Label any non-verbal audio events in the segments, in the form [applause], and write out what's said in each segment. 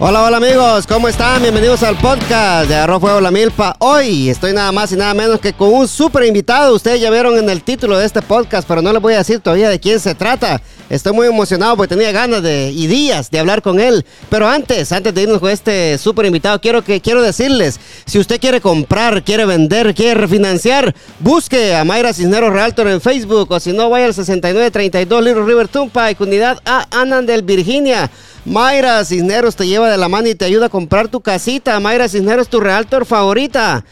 Hola, hola amigos, ¿cómo están? Bienvenidos al podcast de Arroz Fuego La Milpa. Hoy estoy nada más y nada menos que con un súper invitado. Ustedes ya vieron en el título de este podcast, pero no les voy a decir todavía de quién se trata. Estoy muy emocionado porque tenía ganas de, y días de hablar con él. Pero antes, antes de irnos con este súper invitado, quiero, que, quiero decirles, si usted quiere comprar, quiere vender, quiere refinanciar, busque a Mayra Cisneros Realtor en Facebook o si no, vaya al 6932 Little River y unidad A Anandel, Virginia. Mayra Cisneros te lleva de la mano y te ayuda a comprar tu casita. Mayra Cisneros, tu realtor favorita.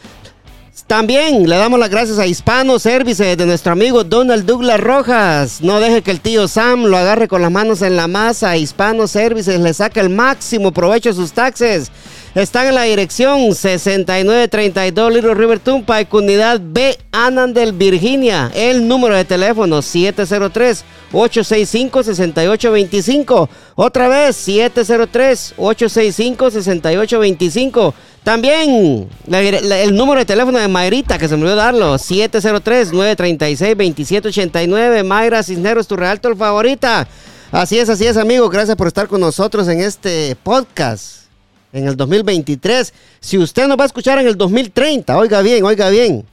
También le damos las gracias a Hispano Services de nuestro amigo Donald Douglas Rojas. No deje que el tío Sam lo agarre con las manos en la masa. Hispano Services le saca el máximo provecho a sus taxes. Están en la dirección 6932 Little River y unidad B Anandel, Virginia. El número de teléfono 703-865-6825. Otra vez 703-865-6825. También el número de teléfono de Mayrita, que se me olvidó darlo, 703-936-2789. Mayra Cisneros, tu realtor favorita. Así es, así es, amigo. Gracias por estar con nosotros en este podcast en el 2023. Si usted nos va a escuchar en el 2030, oiga bien, oiga bien.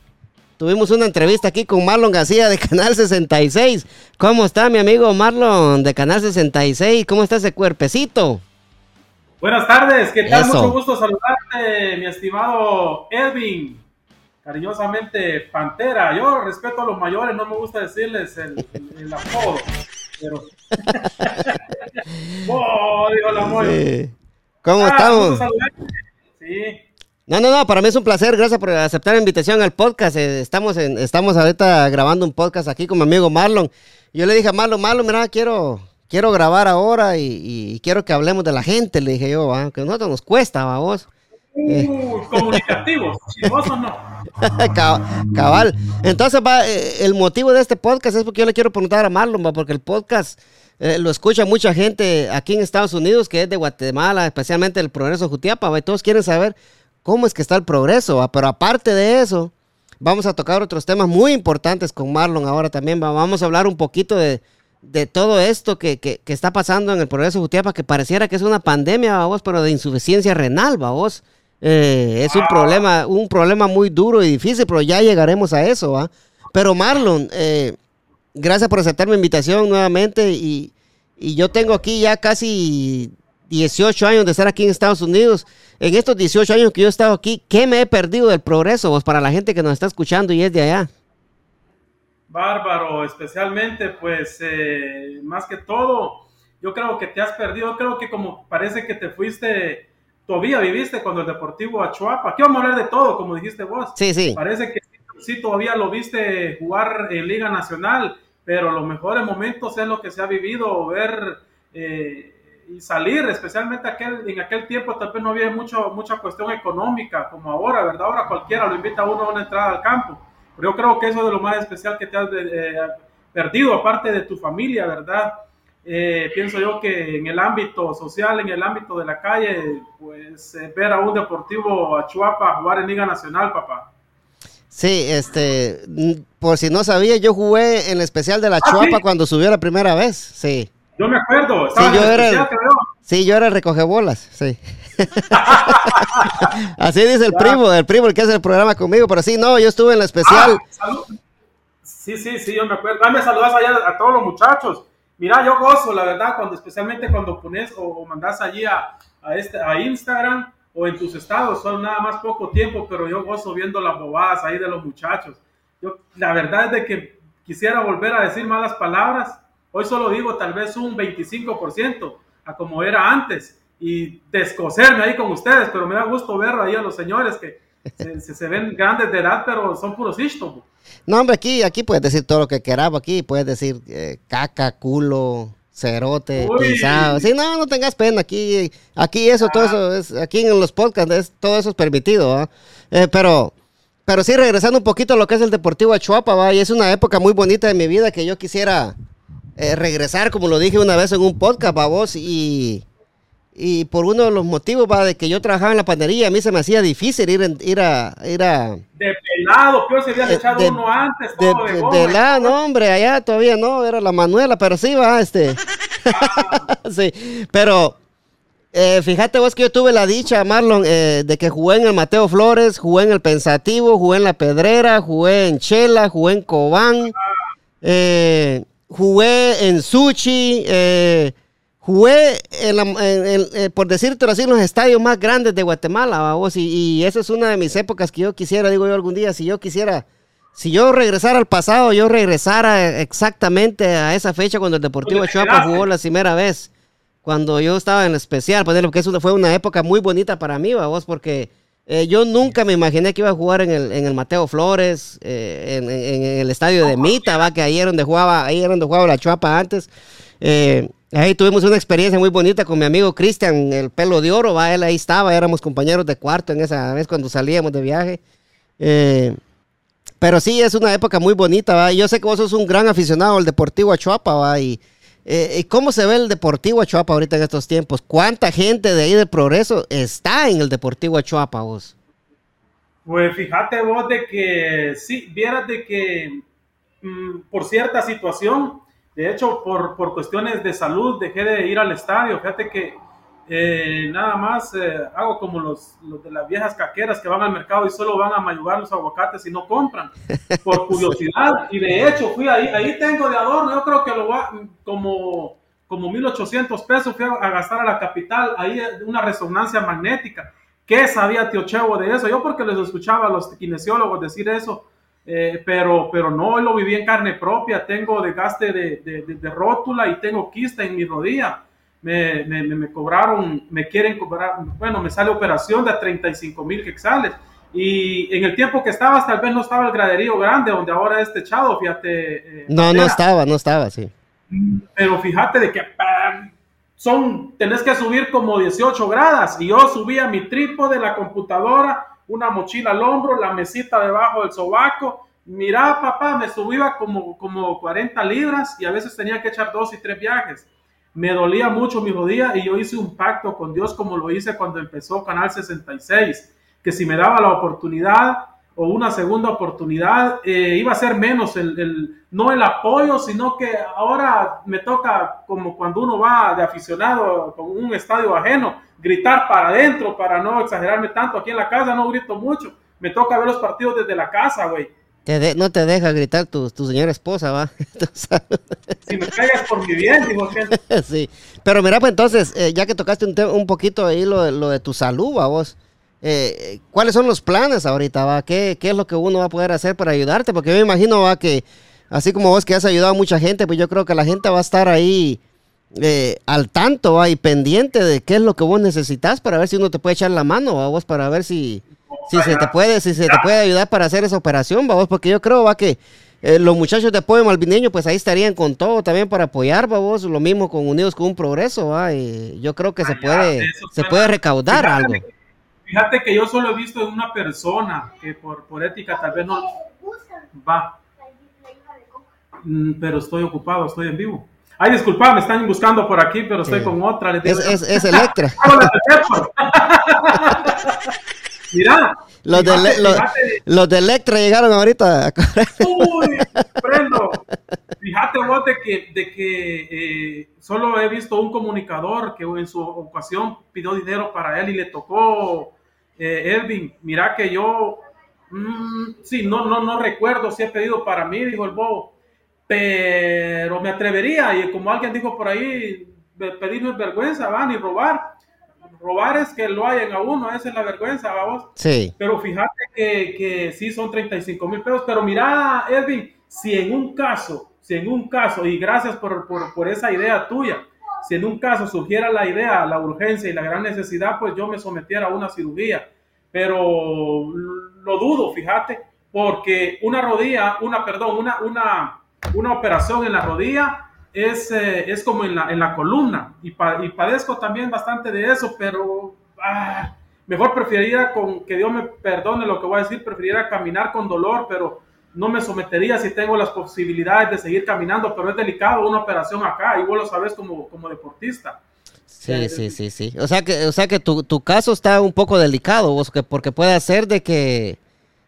Tuvimos una entrevista aquí con Marlon García de Canal 66. ¿Cómo está mi amigo Marlon de Canal 66? ¿Cómo está ese cuerpecito? Buenas tardes, ¿qué tal? Mucho gusto saludarte, mi estimado Edwin. Cariñosamente, Pantera. Yo respeto a los mayores, no me gusta decirles el, el, apodo. Pero. [laughs] [laughs] oh, digo sí. ¿Cómo ah, estamos? Sí. No, no, no, para mí es un placer, gracias por aceptar la invitación al podcast. Eh, estamos, en, estamos ahorita grabando un podcast aquí con mi amigo Marlon. Yo le dije a Marlon, Marlon, mira, quiero, quiero grabar ahora y, quiero que hablemos de la gente, le dije yo, aunque nosotros nos cuesta, vamos. Uh, comunicativos, [laughs] o no. Cabal. Entonces, va, eh, el motivo de este podcast es porque yo le quiero preguntar a Marlon, va, porque el podcast eh, lo escucha mucha gente aquí en Estados Unidos, que es de Guatemala, especialmente el Progreso Jutiapa, y todos quieren saber cómo es que está el progreso, pero aparte de eso, vamos a tocar otros temas muy importantes con Marlon ahora también, vamos a hablar un poquito de, todo esto que, está pasando en el Progreso Jutiapa, que pareciera que es una pandemia, vamos, pero de insuficiencia renal, vamos. Eh, es un problema, un problema muy duro y difícil, pero ya llegaremos a eso, ¿va? Pero Marlon, eh, gracias por aceptar mi invitación nuevamente y, yo tengo aquí ya casi 18 años de estar aquí en Estados Unidos. En estos 18 años que yo he estado aquí, ¿qué me he perdido del progreso vos, para la gente que nos está escuchando y es de allá? Bárbaro, especialmente pues eh, más que todo, yo creo que te has perdido, creo que como parece que te fuiste, todavía viviste cuando el Deportivo Achuapa, aquí vamos a hablar de todo, como dijiste vos. Sí, sí. Parece que sí todavía lo viste jugar en Liga Nacional, pero los mejores momentos es lo que se ha vivido, ver eh, y salir, especialmente aquel, en aquel tiempo tal vez no había mucho, mucha cuestión económica como ahora, ¿verdad? Ahora cualquiera lo invita a uno a una entrada al campo, pero yo creo que eso es de lo más especial que te has eh, perdido, aparte de tu familia, ¿verdad? Eh, pienso yo que en el ámbito social, en el ámbito de la calle, pues ver a un deportivo a Chuapa jugar en Liga Nacional, papá. Sí, este, por si no sabía, yo jugué en el especial de la ¿Ah, Chuapa cuando subió la primera vez, sí. Yo me acuerdo, sí, yo era el, sí, yo era recogebolas, sí. [laughs] Así dice el primo, el primo el que hace el programa conmigo, pero sí, no, yo estuve en la especial. Ah, sí, sí, sí, yo me acuerdo. Dame saludas allá a todos los muchachos. Mira, yo gozo, la verdad, cuando especialmente cuando pones o, mandas allí a, a, este, a Instagram o en tus estados, son nada más poco tiempo, pero yo gozo viendo las bobadas ahí de los muchachos. Yo, la verdad es de que quisiera volver a decir malas palabras, hoy solo digo tal vez un 25% a como era antes y descoserme ahí con ustedes, pero me da gusto ver ahí a los señores que se, [laughs] ven grandes de edad, pero son puros istos. No, hombre, aquí, aquí puedes decir todo lo que queramos, aquí puedes decir eh, caca, culo, cerote, pisado. Sí, no, no tengas pena. Aquí, aquí eso, todo eso, es, aquí en los podcasts, todo eso es permitido. Eh, pero, pero sí, regresando un poquito a lo que es el Deportivo Achuapa, ¿va? y es una época muy bonita de mi vida que yo quisiera eh, regresar, como lo dije una vez en un podcast, ¿va? vos, y y por uno de los motivos va de que yo trabajaba en la panadería, a mí se me hacía difícil ir, ir a ir a de pelado, que se había echado uno antes, todo de, de, de la, no hombre, allá todavía no, era la Manuela, pero sí va este. [laughs] sí, pero Eh, fíjate vos que yo tuve la dicha, Marlon, eh, de que jugué en el Mateo Flores, jugué en el Pensativo, jugué en La Pedrera, jugué en Chela, jugué en Cobán, eh, jugué en Suchi, jugué, en por decirte así, en los estadios más grandes de Guatemala, vos, y, y esa es una de mis épocas que yo quisiera, digo yo algún día, si yo quisiera si yo regresara al pasado, yo regresara exactamente a esa fecha cuando el Deportivo Chuapa jugó la primera vez. Cuando yo estaba en especial, pues, porque eso fue una época muy bonita para mí, vos, porque eh, yo nunca me imaginé que iba a jugar en el, en el Mateo Flores, eh, en, el estadio de Mita, ¿va? que ahí era donde jugaba, ahí era donde jugaba la Chuapa antes. Eh, ahí tuvimos una experiencia muy bonita con mi amigo Cristian, el pelo de oro, ¿va? él ahí estaba, éramos compañeros de cuarto en esa vez cuando salíamos de viaje. Pero sí, es una época muy bonita, ¿va? Yo sé que vos sos un gran aficionado al Deportivo Achuapa, ¿va? Y, eh, ¿cómo se ve el Deportivo Achuapa ahorita en estos tiempos? ¿Cuánta gente de ahí del Progreso está en el Deportivo Achuapa, vos? Pues fíjate vos de que, sí, vieras de que mm, por cierta situación, de hecho, por, por cuestiones de salud, dejé de ir al estadio. Fíjate que eh, nada más eh, hago como los, los, de las viejas caqueras que van al mercado y solo van a mayugar los aguacates y no compran, [laughs] por curiosidad. Y de hecho, fui ahí, ahí tengo de adorno, yo creo que lo va como, como 1800 pesos, fui a, gastar a la capital, ahí una resonancia magnética. ¿Qué sabía Tío Chevo de eso? Yo porque les escuchaba a los kinesiólogos decir eso, eh, pero, pero no, lo viví en carne propia, tengo desgaste de, de, de, de rótula y tengo quista en mi rodilla me, me, me, cobraron, me quieren cobrar, bueno, me sale operación de 35 mil quexales. Y en el tiempo que estabas, tal vez no estaba el graderío grande, donde ahora es techado, fíjate. Eh, no, no estaba, no estaba, sí. Pero fíjate de que son, tenés que subir como 18 gradas. Y yo subía mi trípode, la computadora, una mochila al hombro, la mesita debajo del sobaco. Mira, papá, me subía como, como 40 libras y a veces tenía que echar dos y tres viajes me dolía mucho mi rodilla y yo hice un pacto con Dios como lo hice cuando empezó Canal 66, que si me daba la oportunidad o una segunda oportunidad, eh, iba a ser menos el, no el apoyo, sino que ahora me toca como cuando uno va de aficionado con un estadio ajeno, gritar para adentro, para no exagerarme tanto. Aquí en la casa no grito mucho, me toca ver los partidos desde la casa, güey no te deja gritar tu, tu señora esposa, va. [laughs] si me pegas por mi bien, digo que. [laughs] sí. Pero mira, pues entonces, eh, ya que tocaste un, un poquito ahí lo, lo, de tu salud, va vos. Eh, ¿Cuáles son los planes ahorita, va? ¿Qué, ¿Qué es lo que uno va a poder hacer para ayudarte? Porque yo me imagino, va, que así como vos que has ayudado a mucha gente, pues yo creo que la gente va a estar ahí eh, al tanto, va, y pendiente de qué es lo que vos necesitas para ver si uno te puede echar la mano, va, vos, para ver si si se te puede, si se te puede ayudar para hacer esa operación, vamos, porque yo creo va que eh, los muchachos de apoyo malvineño, pues ahí estarían con todo también para apoyar, vamos, lo mismo con Unidos con un Progreso, ¿va? Y yo creo que se puede, se puede recaudar algo. Fíjate que yo solo he visto en una persona que por, por ética tal vez no va. Mm, pero estoy ocupado, estoy en vivo. Ay, disculpa, me están buscando por aquí, pero estoy con otra. es, es, es [laughs] Electra. [laughs] Mira. Los, de, los, de Electra llegaron ahorita. [laughs] Uy, prendo. Fíjate vos de que, de que eh, solo he visto un comunicador que en su ocasión pidió dinero para él y le tocó eh, Elvin. Mira que yo, mm, sí, no, no, no recuerdo si he pedido para mí, dijo el bobo, pero me atrevería y como alguien dijo por ahí, pedirme vergüenza, van y robar robar es que lo hayan a uno, esa es la vergüenza, vamos. Sí. Pero fíjate que, que sí son 35 mil pesos, pero mira, Edwin, si en un caso, si en un caso, y gracias por, por, por, esa idea tuya, si en un caso surgiera la idea, la urgencia y la gran necesidad, pues yo me sometiera a una cirugía, pero lo dudo, fíjate, porque una rodilla, una, perdón, una, una, una operación en la rodilla es, eh, es como en la, en la columna y, padezco también bastante de eso, pero ah, mejor preferiría con que Dios me perdone lo que voy a decir, preferiría caminar con dolor, pero no me sometería si tengo las posibilidades de seguir caminando, pero es delicado una operación acá y vos lo sabes como, como deportista. Sí, sí, sí, sí. O sea que, o sea que tu, tu caso está un poco delicado, vos, que, porque puede ser de que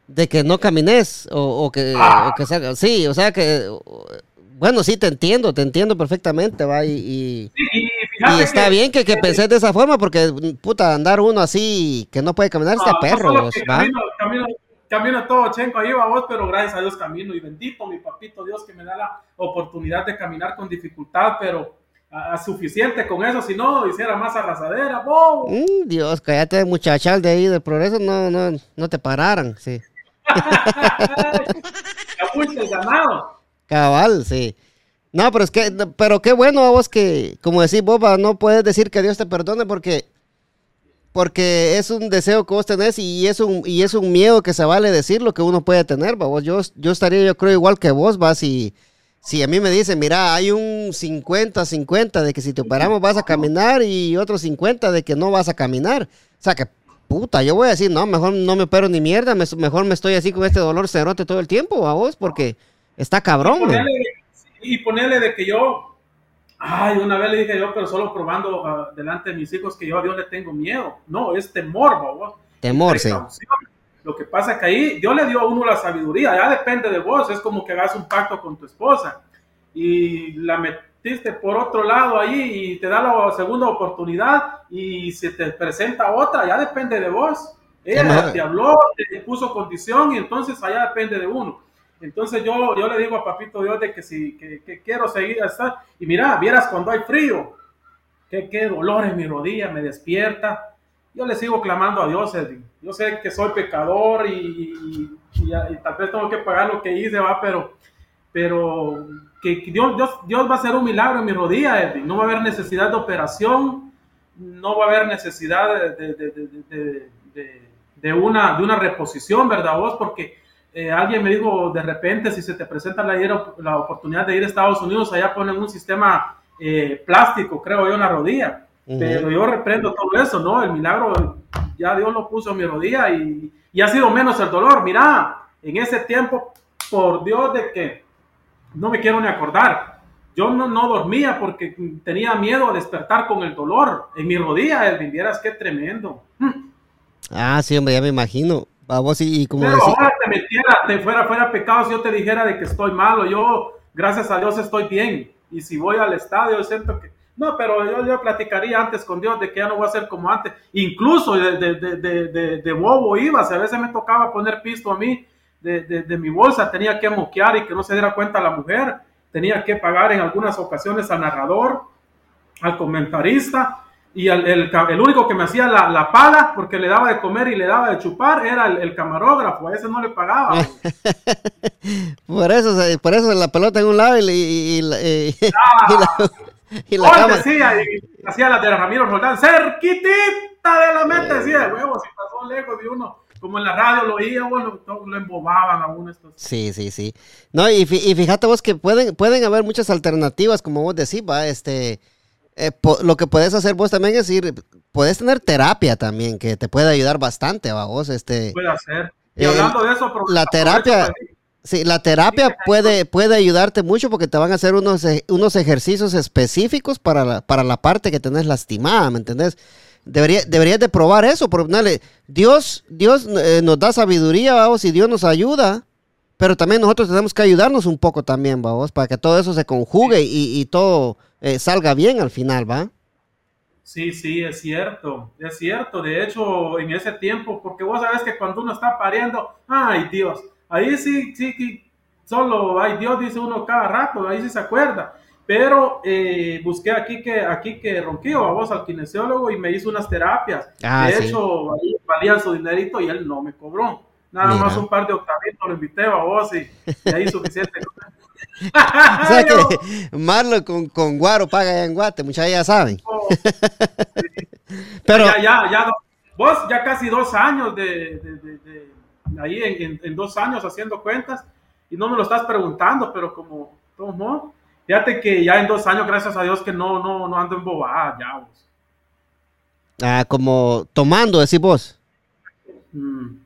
de que no camines o, que, ah. o que sea, sí, o sea que bueno, sí, te entiendo, te entiendo perfectamente, va, y... Sí, y y está bien que, que pensés de esa forma, porque, puta, andar uno así que no puede caminar está perro, ¿va? Camino, camino, todo chenco ahí, va vos, pero gracias a Dios camino. Y bendito mi papito Dios que me da la oportunidad de caminar con dificultad, pero a, suficiente con eso, si no, hiciera más arrasadera. Mm, Dios, cállate, muchachal de ahí del progreso, no, no, no te pararan, sí. Cabal, sí. No, pero es que, pero qué bueno vos que, como decís Boba, no puedes decir que Dios te perdone porque, porque es un deseo que vos tenés y es un, y es un miedo que se vale decir lo que uno puede tener, vos. Yo, yo estaría, yo creo, igual que vos, vas, si, si a mí me dicen, mira, hay un 50-50 de que si te operamos vas a caminar y otro 50 de que no vas a caminar. O sea que, puta, yo voy a decir, no, mejor no me opero ni mierda, mejor me estoy así con este dolor cerote todo el tiempo, a vos, porque está cabrón, y ponerle de que yo, ay, una vez le dije yo, pero solo probando ah, delante de mis hijos que yo a Dios le tengo miedo. No, es temor, vos. Temor, sí. Lo que pasa es que ahí Dios le dio a uno la sabiduría, ya depende de vos, es como que hagas un pacto con tu esposa y la metiste por otro lado ahí y te da la segunda oportunidad y se te presenta otra, ya depende de vos. Ella te habló, te puso condición y entonces allá depende de uno. Entonces yo, yo le digo a Papito Dios de que si que, quiero seguir hasta y mira, vieras cuando hay frío, qué, qué dolor en mi rodilla, me despierta. Yo le sigo clamando a Dios, Edwin. Yo sé que soy pecador y, y, tal vez tengo que pagar lo que hice, va, pero, pero que Dios, Dios, Dios va a hacer un milagro en mi rodilla, Edwin. No va a haber necesidad de operación, no va a haber necesidad de, de, de, de una, de una reposición, ¿verdad vos? Porque eh, alguien me dijo de repente, si se te presenta la, la, oportunidad de ir a Estados Unidos, allá ponen un sistema eh, plástico, creo yo, en la rodilla. Pero yo reprendo todo eso, ¿no? El milagro ya Dios lo puso en mi rodilla y, y ha sido menos el dolor. Mira, en ese tiempo, por Dios de que no me quiero ni acordar. Yo no, no dormía porque tenía miedo a despertar con el dolor en mi rodilla. El vieras qué tremendo. Ah, sí, hombre, ya me imagino. Vamos y, como Pero ahora te metiera, te fuera, fuera pecado si yo te dijera de que estoy malo. Yo, gracias a Dios, estoy bien. Y si voy al estadio, siento que... No, pero yo, yo platicaría antes con Dios de que ya no voy a ser como antes. Incluso de, de, de, de bobo iba, a veces me tocaba poner pisto a mí de, mi bolsa, tenía que moquear y que no se diera cuenta la mujer. Tenía que pagar en algunas ocasiones al narrador, al comentarista y el, el, único que me hacía la, la, paga porque le daba de comer y le daba de chupar era el, camarógrafo, a ese no le pagaba. [laughs] por eso por eso la pelota en un lado y, y, y, ah, [laughs] y la, cama. Decía, hacía la de Ramiro Roldán, cerquitita de la meta, decía, huevo, si pasó lejos de uno. Como en la radio lo oía, bueno, lo embobaban a uno estos. Sí, sí, sí. No, y, y fíjate vos que pueden, pueden haber muchas alternativas, como vos decís, va, este eh, lo que puedes hacer vos también es ir, puedes tener terapia también, que te puede ayudar bastante, a vos, este. Puede hacer. Y hablando de eso, la terapia, sí, la terapia puede, puede ayudarte mucho porque te van a hacer unos, e, unos ejercicios específicos para la, para la parte que tenés lastimada, ¿me entendés? Debería, deberías de probar eso, porque Dios, Dios eh, nos da sabiduría, vamos, y Dios nos ayuda, pero también nosotros tenemos que ayudarnos un poco también, vamos, para que todo eso se conjugue y, y todo eh, salga bien al final, ¿va? Sí, sí, es cierto, es cierto. De hecho, en ese tiempo, porque vos sabes que cuando uno está pariendo, ay Dios, ahí sí, sí, solo, ay Dios, dice uno cada rato, ahí sí se acuerda. Pero eh, busqué aquí que aquí que ronquío a vos al kinesiólogo y me hizo unas terapias. Ah, de hecho, ahí valía su dinerito y él no me cobró. Nada más un par de octavitos lo invité a vos y, y ahí suficiente. [laughs] o sea que [laughs] Marlo con, con Guaro paga en Guate, muchachos ya saben. Oh, [laughs] Pero ya, ya, ya, vos ya casi dos años de, ahí en, dos años haciendo cuentas y no me lo estás preguntando, pero como, ¿cómo? Fíjate que ya en dos años, gracias a Dios, que no, no, no ando en bobada ya vos. Ah, como tomando, decís vos. Mm.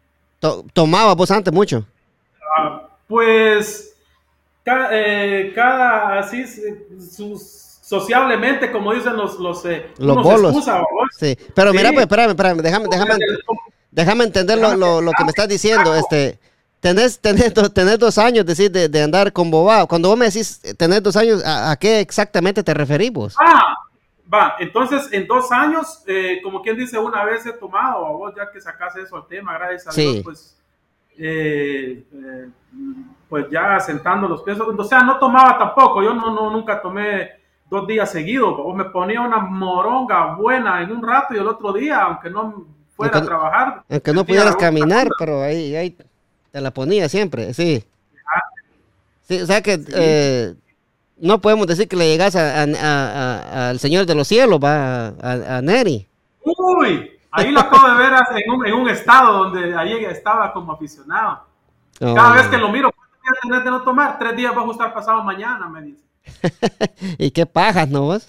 ¿Tomaba vos antes mucho? Ah, pues eh, cada, así, sociablemente, como dicen los, los, eh, los bolos. sí, pero mira, pues, espérame, espérame, déjame, déjame, déjame entender lo, lo, lo, que me estás diciendo, este... Tenés, tenés, tenés dos años decir, de, de, andar con bobado. Cuando vos me decís tener dos años, ¿a, qué exactamente te referimos? Ah, Va, entonces en dos años, eh, como quien dice, una vez he tomado, a vos ya que sacas eso al tema, gracias a Dios, pues, eh, eh, pues ya sentando los pies. O sea, no tomaba tampoco, yo no, no nunca tomé dos días seguidos, o me ponía una moronga buena en un rato y el otro día, aunque no fuera a trabajar. Aunque no pudieras caminar, pero ahí, ahí te la ponía siempre, sí. Sí, o sea que no podemos decir que le llegas al Señor de los Cielos, va a, Neri. Uy, ahí lo acabo de ver en un, en un estado donde ahí estaba como aficionado. Cada vez que lo miro, ¿cuántos días tenés de no tomar? Tres días va a estar pasado mañana, me dice. [laughs] y qué pajas, ¿no vos?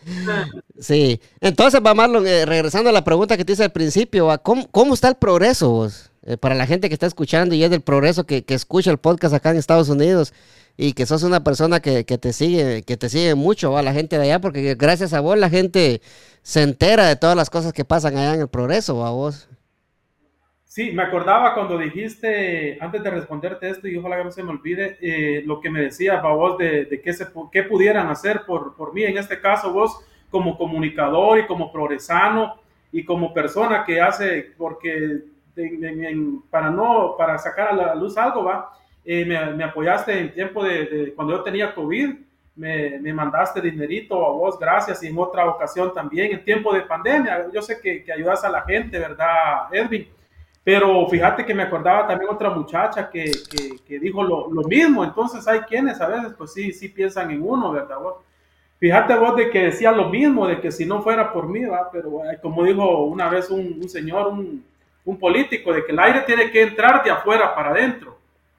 [laughs] sí. Entonces, va Marlon, eh, regresando a la pregunta que te hice al principio, ¿cómo, cómo está el progreso vos? Eh, para la gente que está escuchando y es del progreso que, que escucha el podcast acá en Estados Unidos y que sos una persona que, te sigue, que te sigue mucho a la gente de allá, porque gracias a vos la gente se entera de todas las cosas que pasan allá en el progreso, a vos. Sí, me acordaba cuando dijiste, antes de responderte esto, y ojalá que no se me olvide, eh, lo que me decía a vos de, de qué, se, qué pudieran hacer por, por mí, en este caso vos como comunicador y como progresano y como persona que hace, porque para no, para sacar a la luz algo, va, eh, me, apoyaste en tiempo de, cuando yo tenía COVID, me, me, mandaste dinerito a vos, gracias, y en otra ocasión también, en tiempo de pandemia, yo sé que, que ayudas a la gente, ¿verdad, Edwin? Pero fíjate que me acordaba también otra muchacha que, que, que dijo lo, lo, mismo, entonces hay quienes a veces pues sí, sí piensan en uno, ¿verdad? Vos? Fíjate vos de que decía lo mismo, de que si no fuera por mí, ¿va? pero como dijo una vez un, un señor, un, un político, de que el aire tiene que entrar de afuera para adentro.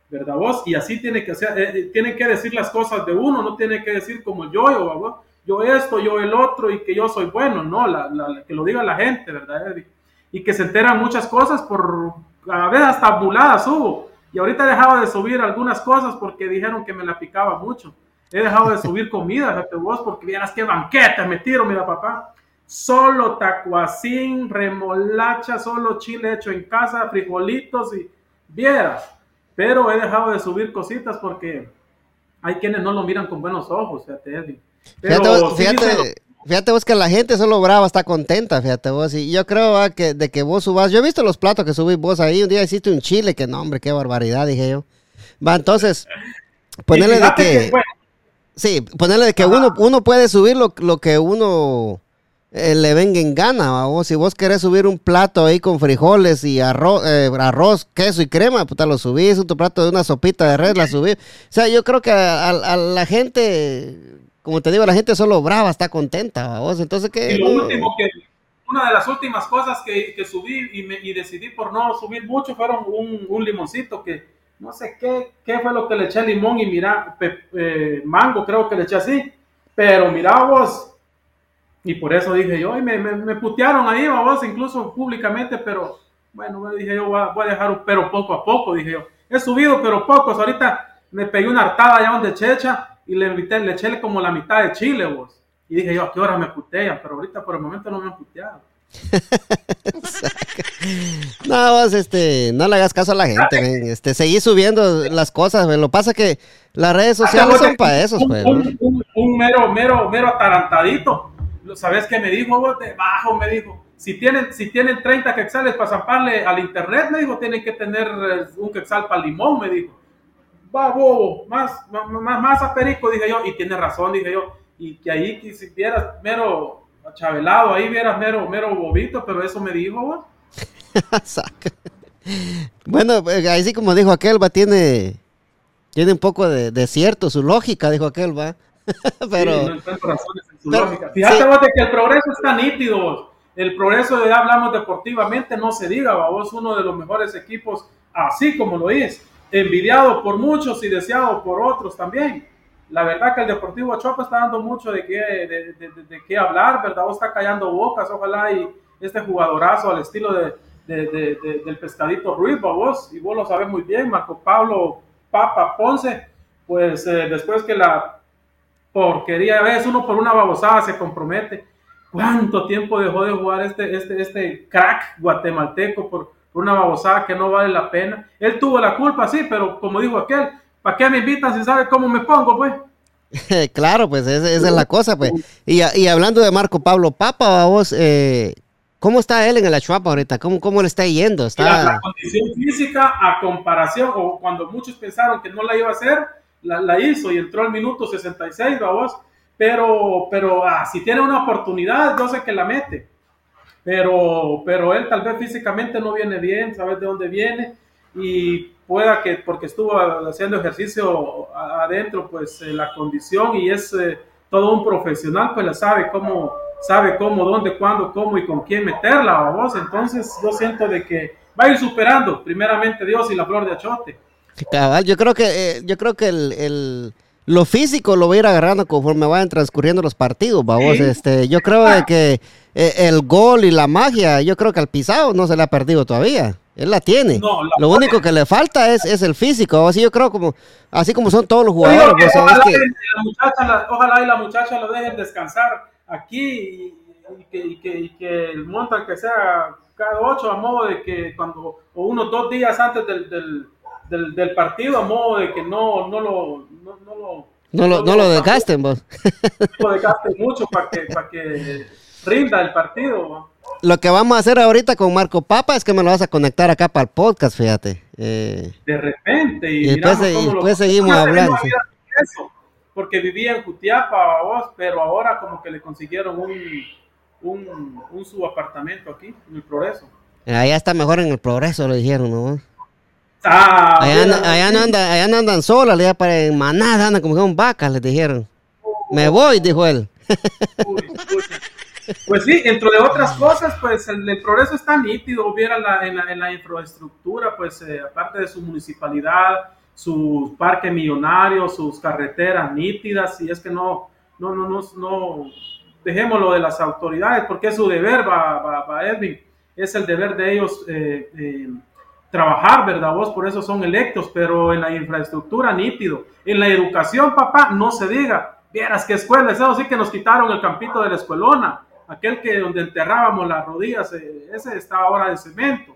¿verdad vos? Y así tiene que ser, eh, eh, tienen que decir las cosas de uno, no tiene que decir como yo, yo, yo esto, yo el otro y que yo soy bueno, no, la, que lo diga la gente, ¿verdad? Y que se enteran muchas cosas por, a veces hasta buladas subo. Y ahorita he dejado de subir algunas cosas porque dijeron que me la picaba mucho. He dejado de subir comida, fíjate vos, porque vieras qué banquete me tiro, mira papá. Solo tacuacín, remolacha, solo chile hecho en casa, frijolitos y vieras pero he dejado de subir cositas porque hay quienes no lo miran con buenos ojos, fíjate, Eddie. fíjate, vos que la gente solo brava está contenta, fíjate vos. Y yo creo que de que vos subas, yo he visto los platos que subís vos ahí, un día hiciste un chile, que no, hombre, qué barbaridad, dije yo. Va, entonces, [laughs] ponerle de que... sí, ponerle de que uno, uno puede subir lo, lo que uno eh, le venga en gana. O si vos querés subir un plato ahí con frijoles y arroz, eh, arroz queso y crema, puta, lo subís, tu plato de una sopita de red, la subís. O sea, yo creo que a, la gente, como te digo, la gente solo brava, está contenta. ¿vos? Entonces, ¿qué? una de las últimas cosas que, subí y, me, decidí por no subir mucho fueron un, limoncito que no sé qué, qué fue lo que le eché limón y mira, eh, mango creo que le eché así, pero mira vos, y por eso dije yo, y me, me, putearon ahí, vamos, incluso públicamente, pero bueno, dije yo, voy a, dejar un pero poco a poco, dije yo. He subido, pero pocos. Ahorita me pegué una hartada allá donde Checha y le, invité, le eché como la mitad de Chile, vos. Y dije yo, ¿a qué hora me putean? Pero ahorita por el momento no me han puteado. [laughs] no, vos, este, no le hagas caso a la gente, este, seguí subiendo las cosas, lo pasa que las redes sociales son para eso, pues, un, un, mero, mero, mero atarantadito ¿sabes qué me dijo? Vos? Debajo me dijo, si tienen, si tienen 30 quetzales para zamparle al internet, me dijo, tienen que tener eh, un quetzal para limón, me dijo. Va, bobo, más, más, más a perico, dije yo, y tiene razón, dije yo, y que ahí si vieras mero chavelado, ahí vieras mero, mero bobito, pero eso me dijo, vos. [laughs] bueno, eh, ahí sí como dijo aquel, va, tiene, tiene un poco de, de cierto su lógica, dijo aquel, va. [laughs] pero, Fíjate vos de que el progreso está nítido. El progreso de hablamos deportivamente, no se diga, vos uno de los mejores equipos, así como lo es, envidiado por muchos y deseado por otros también. La verdad que el Deportivo Chopa está dando mucho de qué, de, qué hablar, ¿verdad? Vos está callando bocas, ojalá y este jugadorazo al estilo de, del pescadito Ruiz, vos, y vos lo sabes muy bien, Marco Pablo Papa Ponce, pues eh, después que la porquería. A veces uno por una babosada se compromete. ¿Cuánto tiempo dejó de jugar este, este, este crack guatemalteco por, una babosada que no vale la pena? Él tuvo la culpa, sí, pero como dijo aquel, ¿para qué me invitan si sabe cómo me pongo, pues? [laughs] claro, pues esa, es la cosa, pues. Y, y, hablando de Marco Pablo Papa, vos, eh, ¿cómo está él en el Achuapa ahorita? ¿Cómo, ¿Cómo le está yendo? Está... La, condición física a comparación, o cuando muchos pensaron que no la iba a hacer, la, hizo y entró al minuto 66, vos. Pero, pero ah, si tiene una oportunidad, yo sé que la mete. Pero, pero él tal vez físicamente no viene bien, sabes de dónde viene y pueda que porque estuvo haciendo ejercicio adentro, pues eh, la condición y es eh, todo un profesional, pues la sabe cómo, sabe cómo, dónde, cuándo, cómo y con quién meterla, vos. Entonces yo siento de que va a ir superando, primeramente Dios y la flor de achote. Cabal, yo creo que, eh, yo creo que el, el, lo físico lo voy a ir agarrando conforme vayan transcurriendo los partidos, vamos. Este, yo creo de que el gol y la magia, yo creo que al pisado no se le ha perdido todavía. Él la tiene. lo único que le falta es, es el físico. Así yo creo como, así como son todos los jugadores. Pues, ojalá, que... la muchacha, ojalá y la muchacha lo dejen descansar aquí y, que, y, que, y que el montan que sea cada ocho a modo de que cuando, o unos dos días antes del, del, del, partido, a modo de que no, no lo, no, no lo no lo, no lo desgasten vos. [laughs] No lo desgasten mucho para que, para que rinda el partido lo que vamos a hacer ahorita con Marco Papa es que me lo vas a conectar acá para el podcast, fíjate. Eh, de repente. Y, después, seguimos hablando. porque vivía en Jutiapa, vos, pero ahora como que le consiguieron un, un, un subapartamento aquí, en el Progreso. Allá está mejor en el Progreso, lo dijeron, ¿no? Ah, allá, no andan, allá no andan solas, allá para en manada, andan como que son vacas, les dijeron. Me voy, dijo él. Uy, pues sí, entre de otras cosas, pues el, progreso está nítido, hubiera la, en, la, infraestructura, pues eh, aparte de su municipalidad, su parque millonario, sus carreteras nítidas, y es que no, no, no, no, no dejémoslo de las autoridades, porque es su deber, va, va, va Edwin, es el deber de ellos eh, eh, trabajar, ¿verdad? Vos por eso son electos, pero en la infraestructura nítido, en la educación, papá, no se diga, vieras qué escuela, eso sí que nos quitaron el campito de la escuelona, aquel que donde enterrábamos las rodillas, eh, ese está ahora de cemento.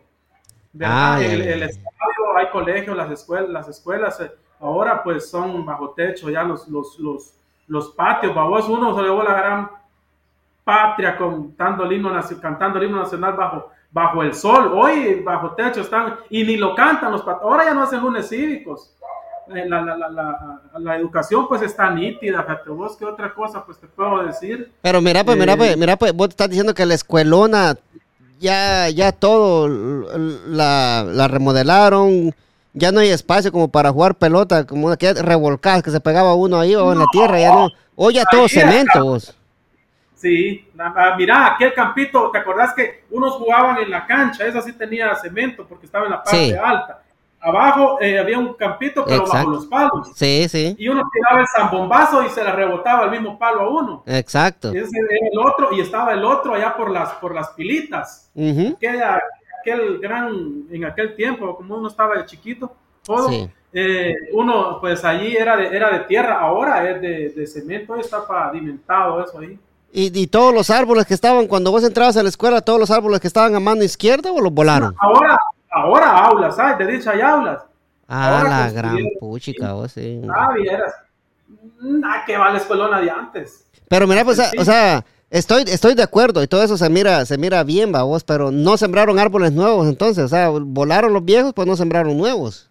¿verdad? el, estadio, hay colegios, las escuelas, las escuelas eh, ahora pues son bajo techo, ya los, los, los, los patios, vos uno se llevó la gran patria cantando el himno, cantando el himno nacional bajo, bajo el sol, hoy bajo techo están, y ni lo cantan los patios, ahora ya no hacen lunes cívicos, eh, la, la, la, la, educación pues está nítida, fíjate vos, ¿qué otra cosa pues te puedo decir? Pero mira pues, mira pues, eh, mira pues, vos estás diciendo que la escuelona ya, ya todo la, la remodelaron, ya no hay espacio como para jugar pelota, como una que revolcada, que se pegaba uno ahí o en la tierra, ya no, hoy ya todo cemento vos. Sí, mira, aquel campito, ¿te acordás que unos jugaban en la cancha? Esa sí tenía cemento porque estaba en la parte alta abajo eh, había un campito, pero bajo los palos. Sí, sí. Y uno tiraba el zambombazo y se la rebotaba el mismo palo a uno. Exacto. Ese era el otro, y estaba el otro allá por las, por las pilitas. aquel, gran, en aquel tiempo, como uno estaba de chiquito, todo. Eh, uno, pues allí era de, era de tierra, ahora es de, de cemento, está pavimentado eso ahí. ¿Y, ¿Y, todos los árboles que estaban, cuando vos entrabas a la escuela, todos los árboles que estaban a mano izquierda o los volaron? Ahora, Ahora aulas, ¿sabes? De dicha hay aulas. Ah, la gran puchica, vos sí. Ah, vieras. Ah, que va la escuelona de antes. Pero mira, pues, o sea, estoy, estoy de acuerdo y todo eso se mira, se mira bien, va vos, pero no sembraron árboles nuevos entonces, o sea, volaron los viejos, pues no sembraron nuevos.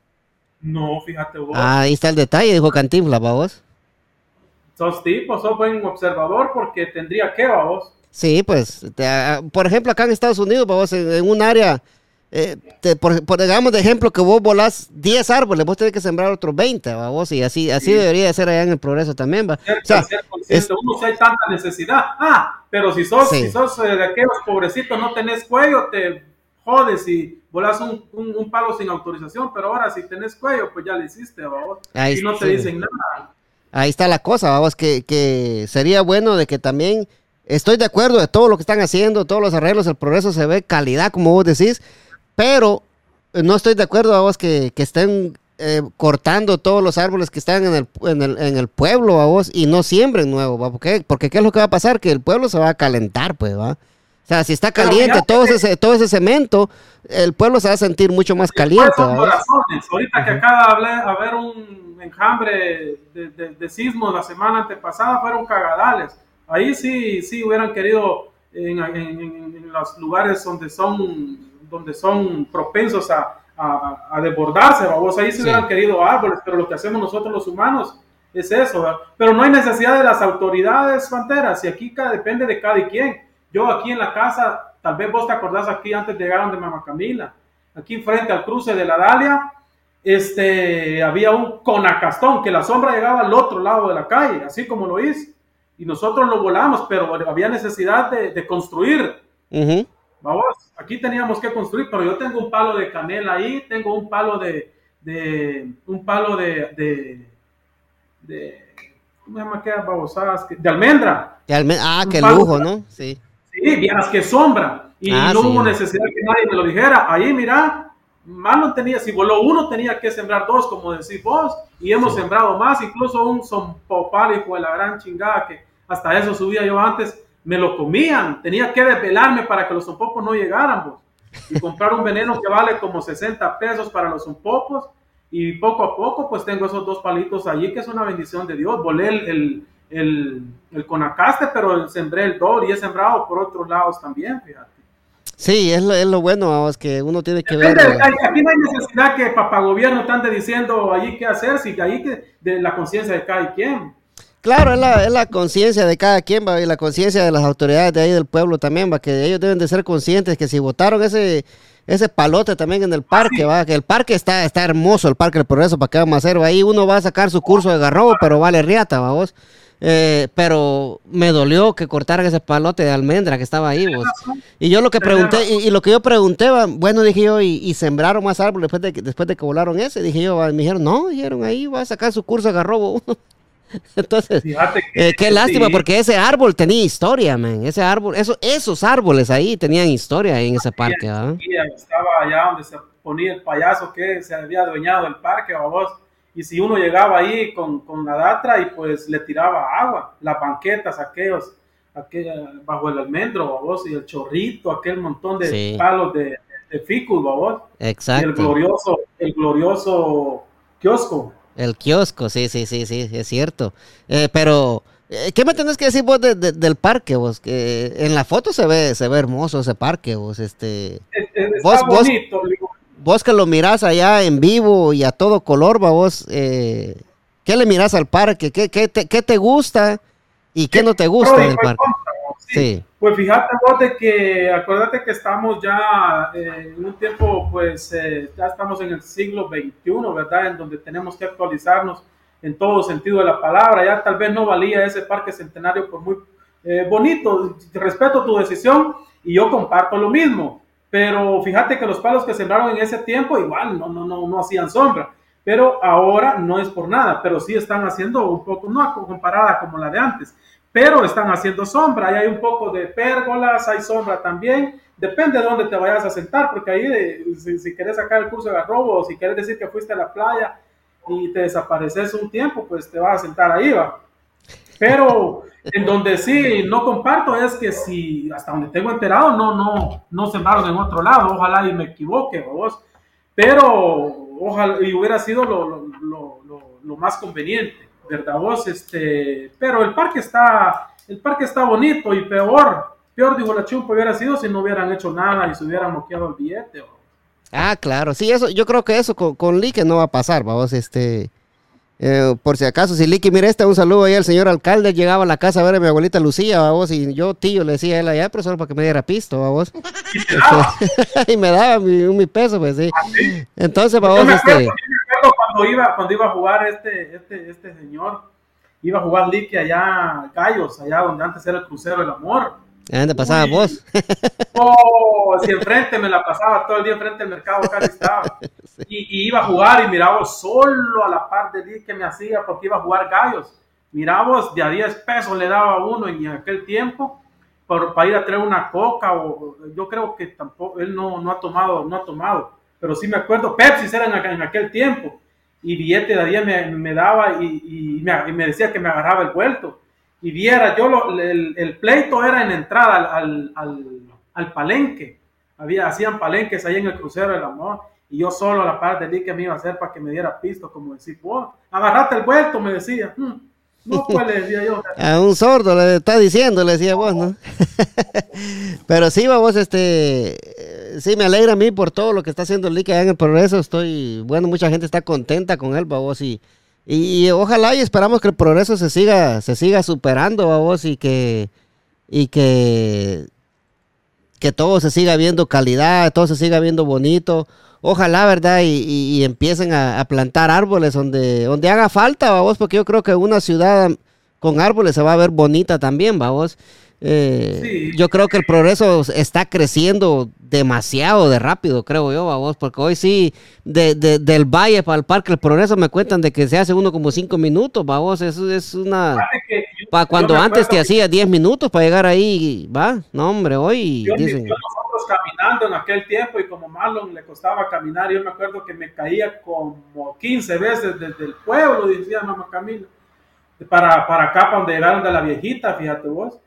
No, fíjate vos. Ah, ahí está el detalle, dijo Cantinflas, va vos. Sos tipo, sos buen observador porque tendría que, va vos. Sí, pues, ah, por ejemplo, acá en Estados Unidos, va vos, en un área eh, por, digamos de ejemplo que vos volás 10 árboles, vos tenés que sembrar otros 20, ¿va? vos, y así, así debería ser allá en el progreso también, va. o sea, uno si hay tanta necesidad. Ah, pero si sos, si sos eh, de aquellos pobrecitos, no tenés cuello, te jodes y volás un, un, palo sin autorización, pero ahora si tenés cuello, pues ya lo hiciste, vos. y no te dicen nada. Ahí está la cosa, vamos, que, que sería bueno de que también estoy de acuerdo de todo lo que están haciendo, todos los arreglos, el progreso se ve calidad, como vos decís, pero no estoy de acuerdo a vos que, estén eh, cortando todos los árboles que están en el, en el, en el pueblo a vos y no siembren nuevo, ¿va? ¿Por qué? Porque ¿qué es lo que va a pasar? Que el pueblo se va a calentar, pues, ¿va? Sea, si está caliente todo ese, todo ese cemento, el pueblo se va a sentir mucho más caliente. Ahorita que acaba de haber un enjambre de, de, sismos la semana antepasada, fueron cagadales. Ahí sí, sí hubieran querido en, en, los lugares donde son, donde son propensos a, a, desbordarse, vos ahí se hubieran querido árboles, pero lo que hacemos nosotros los humanos es eso, pero no hay necesidad de las autoridades fronteras, y aquí depende de cada y quien. Yo aquí en la casa, tal vez vos te acordás aquí antes de llegar donde Mamá Camila, aquí frente al cruce de la Dalia, este, había un conacastón, que la sombra llegaba al otro lado de la calle, así como lo hice, y nosotros lo volamos, pero había necesidad de, construir. Vamos, aquí teníamos que construir, pero yo tengo un palo de canela ahí, tengo un palo de, de un palo de, de, ¿cómo se llama qué babosadas? De almendra. De almendra. Ah, qué lujo, ¿no? Sí. Sí, vieras que sombra. Y ah, no hubo necesidad que nadie me lo dijera. Ahí, mira, malo tenía, si voló uno, tenía que sembrar dos, como decís vos, y hemos sembrado más, incluso un sompopal, hijo de la gran chingada, que hasta eso subía yo antes me lo comían. Tenía que desvelarme para que los zompopos no llegaran, vos. Y comprar un veneno que vale como 60 pesos para los zompopos. Y poco a poco, pues tengo esos dos palitos allí, que es una bendición de Dios. Volé el, el, el, conacaste, pero sembré el dor y he sembrado por otros lados también, fíjate. Sí, es lo, es lo bueno, es que uno tiene que ver. Aquí no hay necesidad que papá gobierno ande diciendo allí qué hacer, si ahí que de la conciencia de cada quien. Claro, es la, es la conciencia de cada quien, va, y la conciencia de las autoridades de ahí del pueblo también, va, que ellos deben de ser conscientes que si votaron ese, ese palote también en el parque, va, que el parque está, está hermoso, el parque del progreso, para qué vamos a hacer, va, ahí uno va a sacar su curso de garrobo, pero vale riata, va, vos. Eh, pero me dolió que cortaran ese palote de almendra que estaba ahí, vos. Y yo lo que pregunté, y, lo que yo pregunté, bueno, dije yo, y, sembraron más árboles después de, después de que volaron ese, dije yo, me dijeron, no, dijeron, ahí va a sacar su curso garrobo. [laughs] Entonces, eh, qué lástima, porque ese árbol tenía historia, man. Ese árbol, eso, esos árboles ahí tenían historia en ese parque. Estaba allá donde se ponía el payaso que se había adueñado del parque, vos. Y si uno llegaba ahí con, con la datra y pues le tiraba agua, las banquetas, aquellos, aquel, bajo el almendro, vos, y el chorrito, aquel montón de palos de, de ficus, vos. Exacto. Y el glorioso, el glorioso kiosco. El kiosco, sí, sí, sí, sí, es cierto. Eh, pero, eh, ¿qué me tenés que decir vos del parque, vos? Que en la foto se ve, se ve hermoso ese parque, vos, este... vos, vos, que lo mirás allá en vivo y a todo color, vos, eh, ¿qué le mirás al parque? ¿Qué, qué, te, qué te gusta y qué no te gusta del parque? Sí. Pues fíjate vos de que, acuérdate que estamos ya eh, en un tiempo, pues eh, ya estamos en el siglo XXI, ¿verdad? En donde tenemos que actualizarnos en todo sentido de la palabra. Ya tal vez no valía ese parque centenario por muy eh, bonito. Respeto tu decisión y yo comparto lo mismo. Pero fíjate que los palos que sembraron en ese tiempo igual no, no, no, no hacían sombra. Pero ahora no es por nada, pero sí están haciendo un poco, no comparada como la de antes pero están haciendo sombra. y hay un poco de pérgolas, hay sombra también. Depende de dónde te vayas a sentar, porque ahí, si, si, quieres sacar el curso de garrobo o si quieres decir que fuiste a la playa y te desapareces un tiempo, pues te vas a sentar ahí, va. Pero en donde sí no comparto es que si, hasta donde tengo enterado, no, no, no sembraron en otro lado. Ojalá y me equivoque, vos. Pero ojalá y hubiera sido lo, lo, lo, lo más conveniente. ¿verdad vos? Este, pero el parque está, el parque está bonito y peor, peor digo la chumpa hubiera sido si no hubieran hecho nada y se hubieran moqueado el billete. Ah, claro, sí, eso, yo creo que eso con, con Lique no va a pasar, vamos, este, eh, por si acaso, si Lique, mira este, un saludo ahí al señor alcalde, llegaba a la casa a ver a mi abuelita Lucía, vamos, y yo, tío, le decía a él allá, pero solo para que me diera pisto, vamos. [laughs] y me daba mi, mi peso, pues sí. ¿Ah, Entonces, vamos, este cuando iba, cuando iba a jugar este, este, este señor, iba a jugar Lique allá, Gallos, allá donde antes era el crucero del amor. ¿Dónde pasaba vos? Oh, si enfrente me la pasaba todo el día enfrente del mercado, acá [laughs] estaba. [laughs] Y, iba a jugar y miraba solo a la par de Lique que me hacía porque iba a jugar Gallos. Miraba, de a 10 pesos le daba a uno en aquel tiempo por, para ir a traer una coca o yo creo que tampoco, él no, no ha tomado, no ha tomado pero sí me acuerdo, Pepsi era en, aquel tiempo, y billete de día me, me daba y, me, decía que me agarraba el vuelto. Y viera, yo el, pleito era en entrada al, al, al palenque. Había, hacían palenques ahí en el crucero del amor. Y yo solo a la parte de que me iba a hacer para que me diera pisto, como decir, vos, agarrate el vuelto, me decía. Hmm, no, [laughs] pues le decía yo. A un sordo le está diciendo, le decía vos, ¿no? [laughs] Pero sí, vos, este, sí, me alegra a mí por todo lo que está haciendo el Lique en el progreso. Estoy, bueno, mucha gente está contenta con él, vos, y, y, ojalá y esperamos que el progreso se siga, se siga superando, vos, y que, y que, que todo se siga viendo calidad, todo se siga viendo bonito ojalá, ¿verdad? Y, empiecen a, plantar árboles donde, donde haga falta, vamos, porque yo creo que una ciudad con árboles se va a ver bonita también, vamos. Eh, Yo creo que el progreso está creciendo demasiado de rápido, creo yo, vamos, porque hoy sí, de, del valle para el parque, el progreso me cuentan de que se hace uno como cinco minutos, vamos, eso es una... Para cuando antes te hacía diez minutos para llegar ahí, va, no hombre, hoy dicen caminando en aquel tiempo y como Marlon le costaba caminar, yo me acuerdo que me caía como 15 veces desde el pueblo, decía mamá Camila, para, para acá, para donde llegaron de la viejita, fíjate vos.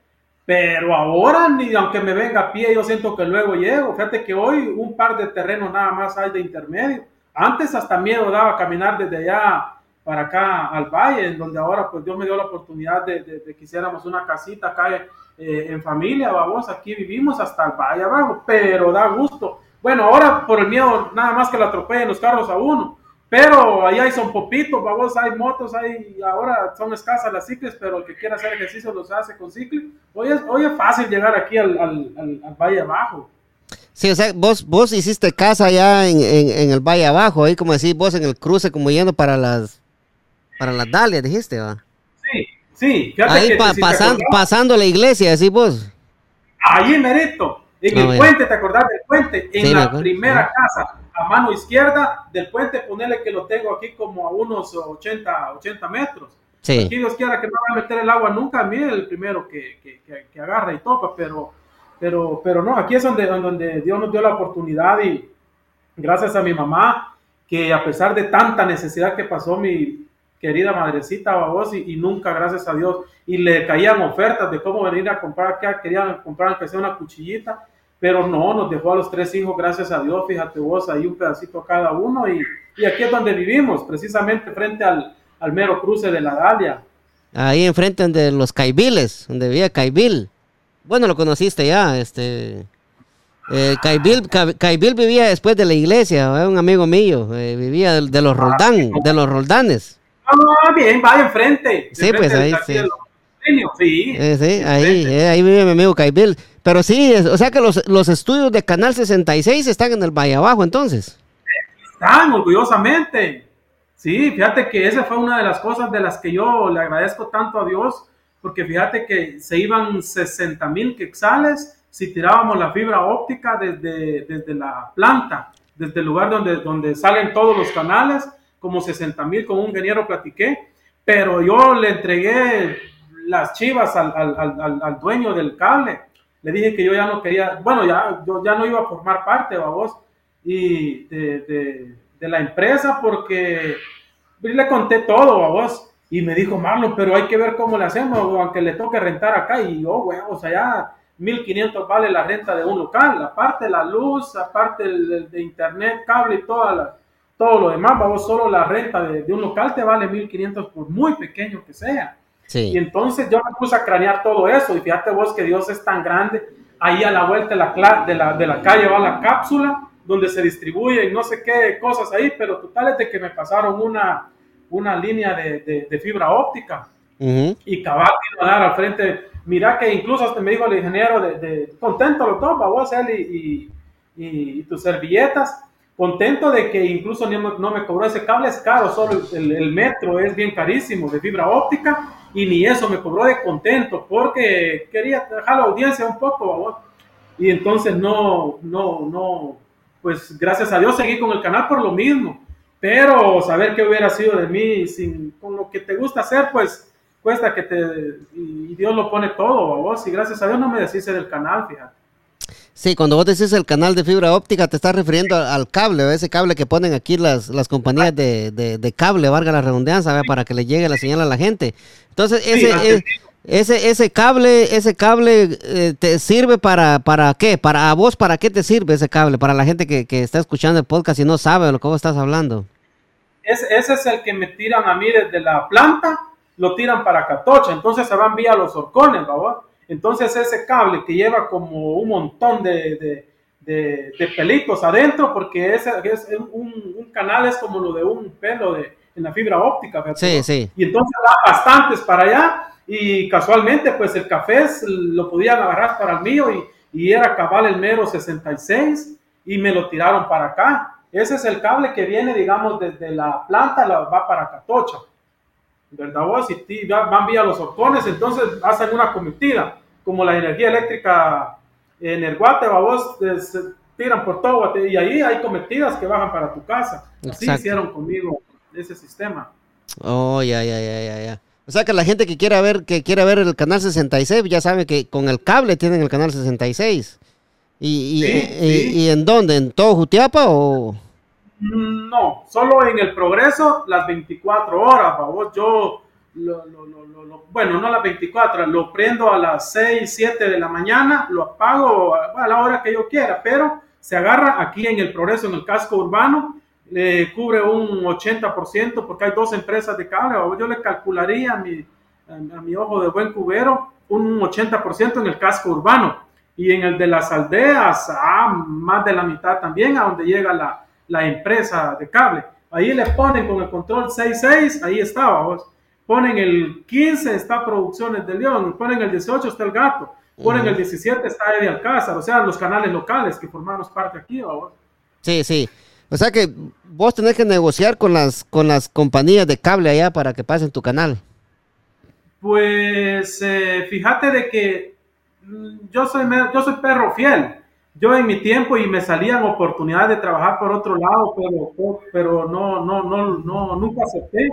Pero ahora, ni aunque me venga a pie, yo siento que luego llego. Fíjate que hoy un par de terrenos nada más hay de intermedio. Antes hasta miedo daba caminar desde allá para acá al valle, en donde ahora pues Dios me dio la oportunidad de, de, que hiciéramos una casita acá eh, en familia, vamos, aquí vivimos hasta el valle abajo, pero da gusto. Bueno, ahora por el miedo nada más que la atropellen los carros a uno, pero ahí hay son popitos, vamos, hay motos, hay, ahora son escasas las cicles, pero el que quiera hacer ejercicio los hace con ciclo. Hoy es, hoy es fácil llegar aquí al, al, al, valle abajo. Sí, o sea, vos, vos hiciste casa allá en, en, el Valle Abajo, ahí como decís vos en el cruce, como yendo para las para las Dalias, dijiste, va. Sí, Ahí pasando la iglesia, así vos. Ahí merito, en el puente, ¿te acordás del puente? En la primera casa, a mano izquierda del puente, ponerle que lo tengo aquí como a unos 80, 80 metros. Sí. Aquí Dios quiera que no va a meter el agua nunca, a mí el primero que, que, que, agarra y topa, pero, pero, pero no, aquí es donde, donde Dios nos dio la oportunidad y gracias a mi mamá, que a pesar de tanta necesidad que pasó mi, querida madrecita vos y, y, nunca, gracias a Dios, y le caían ofertas de cómo venir a comprar acá, querían comprar aunque sea una cuchillita, pero no, nos dejó a los tres hijos, gracias a Dios, fíjate vos, ahí un pedacito cada uno, y, y aquí es donde vivimos, precisamente frente al, al mero cruce de la Dalia. Ahí enfrente de los Caibiles, donde vivía Caibil. Bueno, lo conociste ya, este... Eh, Caibil, vivía después de la iglesia, un amigo mío, eh, vivía de, los ah, Roldán, de los Roldanes. Ah, bien, vaya enfrente. Sí, pues ahí sí. Sí, eh, sí ahí, eh, ahí vive mi amigo Caibil. Pero sí, o sea que los, los estudios de Canal 66 están en el Valle Abajo, entonces. Están, orgullosamente. Sí, fíjate que esa fue una de las cosas de las que yo le agradezco tanto a Dios, porque fíjate que se iban 60 mil quexales si tirábamos la fibra óptica desde, desde la planta, desde el lugar donde, donde salen todos los canales como 60 mil, con un ingeniero platiqué, pero yo le entregué las chivas al, al, al, dueño del cable. Le dije que yo ya no quería, bueno, ya, yo ya no iba a formar parte, vos, y de, de, de, la empresa porque le conté todo, a vos. Y me dijo, Marlon, pero hay que ver cómo le hacemos, aunque le toque rentar acá. Y yo, güey, o sea, ya 1500 vale la renta de un local, aparte la luz, aparte el, de internet, cable y todas las todo lo demás, vamos, solo la renta de, un local te vale 1500 por muy pequeño que sea. Y entonces yo me puse a cranear todo eso y fíjate vos que Dios es tan grande, ahí a la vuelta de la, de la, de la calle va la cápsula donde se distribuyen no sé qué cosas ahí, pero total es de que me pasaron una, una línea de, de, fibra óptica y cabal a dar al frente. Mira que incluso hasta me dijo el ingeniero de, contento lo toma vos él y, y, y tus servilletas contento de que incluso no, me cobró ese cable, es caro, solo el, metro es bien carísimo de fibra óptica y ni eso me cobró de contento porque quería dejar la audiencia un poco, y entonces no, no, no, pues gracias a Dios seguí con el canal por lo mismo, pero saber qué hubiera sido de mí sin, con lo que te gusta hacer, pues cuesta que te, y Dios lo pone todo, vos, y gracias a Dios no me deshice del canal, fíjate. Sí, cuando vos decís el canal de fibra óptica, te estás refiriendo al, cable, ese cable que ponen aquí las, las compañías de, de, cable, valga la redundancia, para que le llegue la señal a la gente. Entonces, ese, Ese, ese cable, ese cable eh, te sirve para, para qué? Para a vos, ¿para qué te sirve ese cable? Para la gente que, que está escuchando el podcast y no sabe de lo que vos estás hablando. Es, ese es el que me tiran a mí desde la planta, lo tiran para Catocha, entonces se van vía los horcones, ¿verdad? Entonces ese cable que lleva como un montón de, de, de, pelitos adentro, porque ese es un, un, canal es como lo de un pelo de, en la fibra óptica. ¿verdad? Sí, sí. Y entonces va bastantes para allá y casualmente pues el café lo podían agarrar para el mío y, y era cabal el mero 66 y me lo tiraron para acá. Ese es el cable que viene, digamos, desde la planta, la, va para Catocha. ¿Verdad vos? Y van vía los horcones, entonces hacen una cometida. Como la energía eléctrica en el Guate, vos, se tiran por todo y ahí hay cometidas que bajan para tu casa. Así Exacto. hicieron conmigo ese sistema. Oh, ya, ya, ya, ya, ya. O sea que la gente que quiera ver, que quiera ver el canal 66, ya sabe que con el cable tienen el canal 66. ¿Y, y, sí, y, sí. y en dónde? ¿En todo Jutiapa o...? No, solo en el progreso las 24 horas, favor. Yo, lo, lo, lo, bueno, no las 24, lo prendo a las 6, 7 de la mañana, lo apago a la hora que yo quiera, pero se agarra aquí en el progreso, en el casco urbano, le cubre un 80% porque hay dos empresas de cable. Yo le calcularía a mi, a mi ojo de buen cubero un 80% en el casco urbano y en el de las aldeas, ah, más de la mitad también, a donde llega la, la empresa de cable. Ahí le ponen con el control 66, ahí estaba, vos. Ponen el 15, está Producciones de León. Ponen el 18, está El Gato. Ponen uh -huh. el 17, está Eddie Alcázar. O sea, los canales locales que formamos parte aquí, vos. Sí, sí. O sea que vos tenés que negociar con las, con las compañías de cable allá para que pasen tu canal. Pues eh, fíjate de que yo soy, yo soy perro fiel yo en mi tiempo y me salían oportunidades de trabajar por otro lado, pero, pero no, no, no, no, nunca acepté.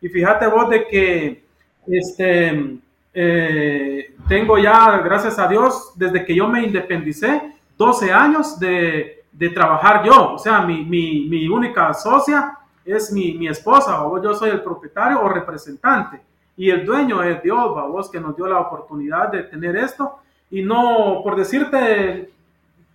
Y fíjate vos de que este, eh, tengo ya, gracias a Dios, desde que yo me independicé, 12 años de, de trabajar yo. O sea, mi, mi, mi única socia es mi, mi, esposa, o yo soy el propietario o representante. Y el dueño es Dios, vos que nos dio la oportunidad de tener esto. Y no, por decirte,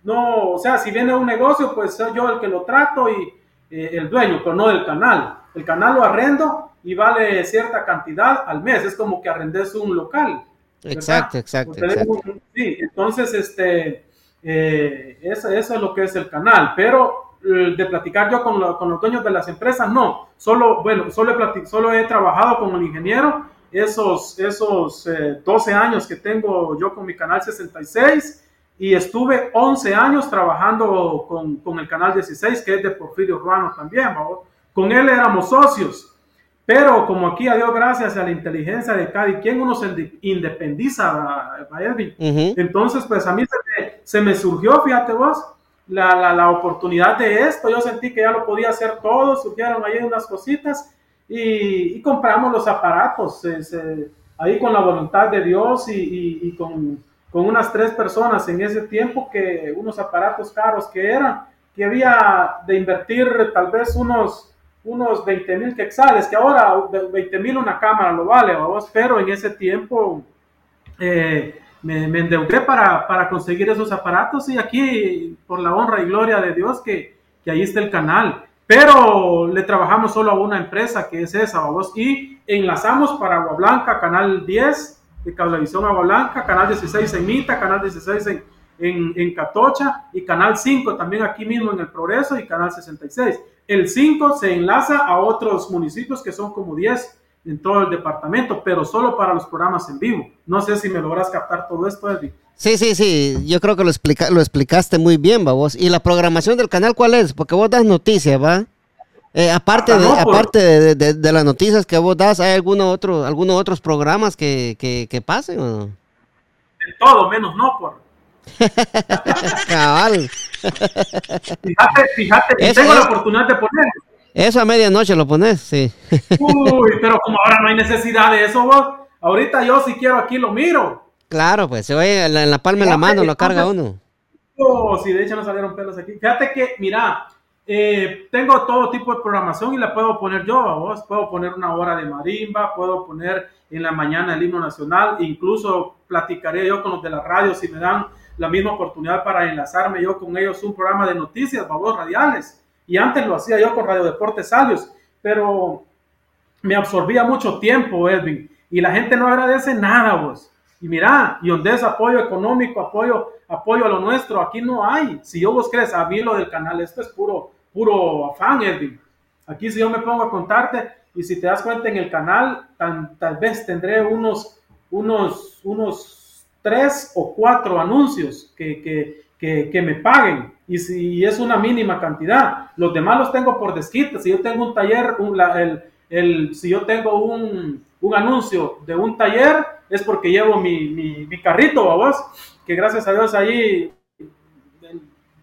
no, o sea, si viene un negocio, pues soy yo el que lo trato y eh, el dueño, pero no del canal. El canal lo arrendo y vale cierta cantidad al mes. Es como que arrendes un local. ¿verdad? Exacto, exacto. exacto. sí, entonces, este, eh, eso, eso, es lo que es el canal. Pero eh, de platicar yo con, lo, con, los dueños de las empresas, no. Solo, bueno, solo he, solo he trabajado con el ingeniero esos, esos 12 años que tengo yo con mi canal 66 y estuve 11 años trabajando con, con, el Canal 16, que es de Porfirio Urbano también, ¿no? con él éramos socios, pero como aquí a Dios gracias a la inteligencia de cada quien uno se independiza, Edwin. Uh -huh. entonces pues a mí se me, se me surgió, fíjate vos, la, la, la, oportunidad de esto, yo sentí que ya lo podía hacer todo, surgieron ahí unas cositas y, y compramos los aparatos, eh, ahí con la voluntad de Dios y, y, y con con unas tres personas en ese tiempo que unos aparatos caros que eran, que había de invertir tal vez unos, unos 20 mil quexales, que ahora 20 mil una cámara lo vale, vos, pero en ese tiempo eh, me, me, endeudé para, para conseguir esos aparatos y aquí, por la honra y gloria de Dios, que, que ahí está el canal. Pero le trabajamos solo a una empresa que es esa, vos, y enlazamos para Agua Blanca, Canal 10, de Cablevisión Agua Blanca, Canal 16 en Mita, Canal 16 en, en, en, Catocha y Canal 5 también aquí mismo en El Progreso y Canal 66. El 5 se enlaza a otros municipios que son como 10 en todo el departamento, pero solo para los programas en vivo. No sé si me logras captar todo esto, Eddie. Sí, sí, sí, yo creo que lo, explica, lo explicaste muy bien, va vos. ¿Y la programación del canal cuál es? Porque vos das noticias, ¿va? Eh, aparte, de, aparte de, de, de, las noticias que vos das, ¿hay alguno otro, algunos otros programas que, que, que pasen o no? De todo, menos no por. [laughs] Cabal. fíjate, fíjate, eso, tengo la oportunidad de poner. Eso a medianoche lo pones, sí. [laughs] Uy, pero como ahora no hay necesidad de eso, vos. Ahorita yo si quiero aquí lo miro. Claro, pues se oye en la, en la palma de la mano, lo carga uno. Oh, si de hecho no salieron pelos aquí. Fíjate que, mira, eh, tengo todo tipo de programación y la puedo poner yo, vos. Puedo poner una hora de marimba, puedo poner en la mañana el himno nacional, incluso platicaré yo con los de la radio si me dan la misma oportunidad para enlazarme yo con ellos un programa de noticias, vos, radiales. Y antes lo hacía yo con Radio Deportes Salios, pero me absorbía mucho tiempo, Edwin, y la gente no agradece nada, vos. Y mira, y donde es apoyo económico, apoyo, apoyo a lo nuestro, aquí no hay. Si yo vos crees a mí lo del canal, esto es puro, puro afán, Edwin. Aquí si yo me pongo a contarte, y si te das cuenta en el canal, tal vez tendré unos, unos, unos tres o cuatro anuncios que, que, que, me paguen. Y si es una mínima cantidad, los demás los tengo por desquite. Si yo tengo un taller, si yo tengo un, un anuncio de un taller, es porque llevo mi, mi, carrito, vos, que gracias a Dios ahí,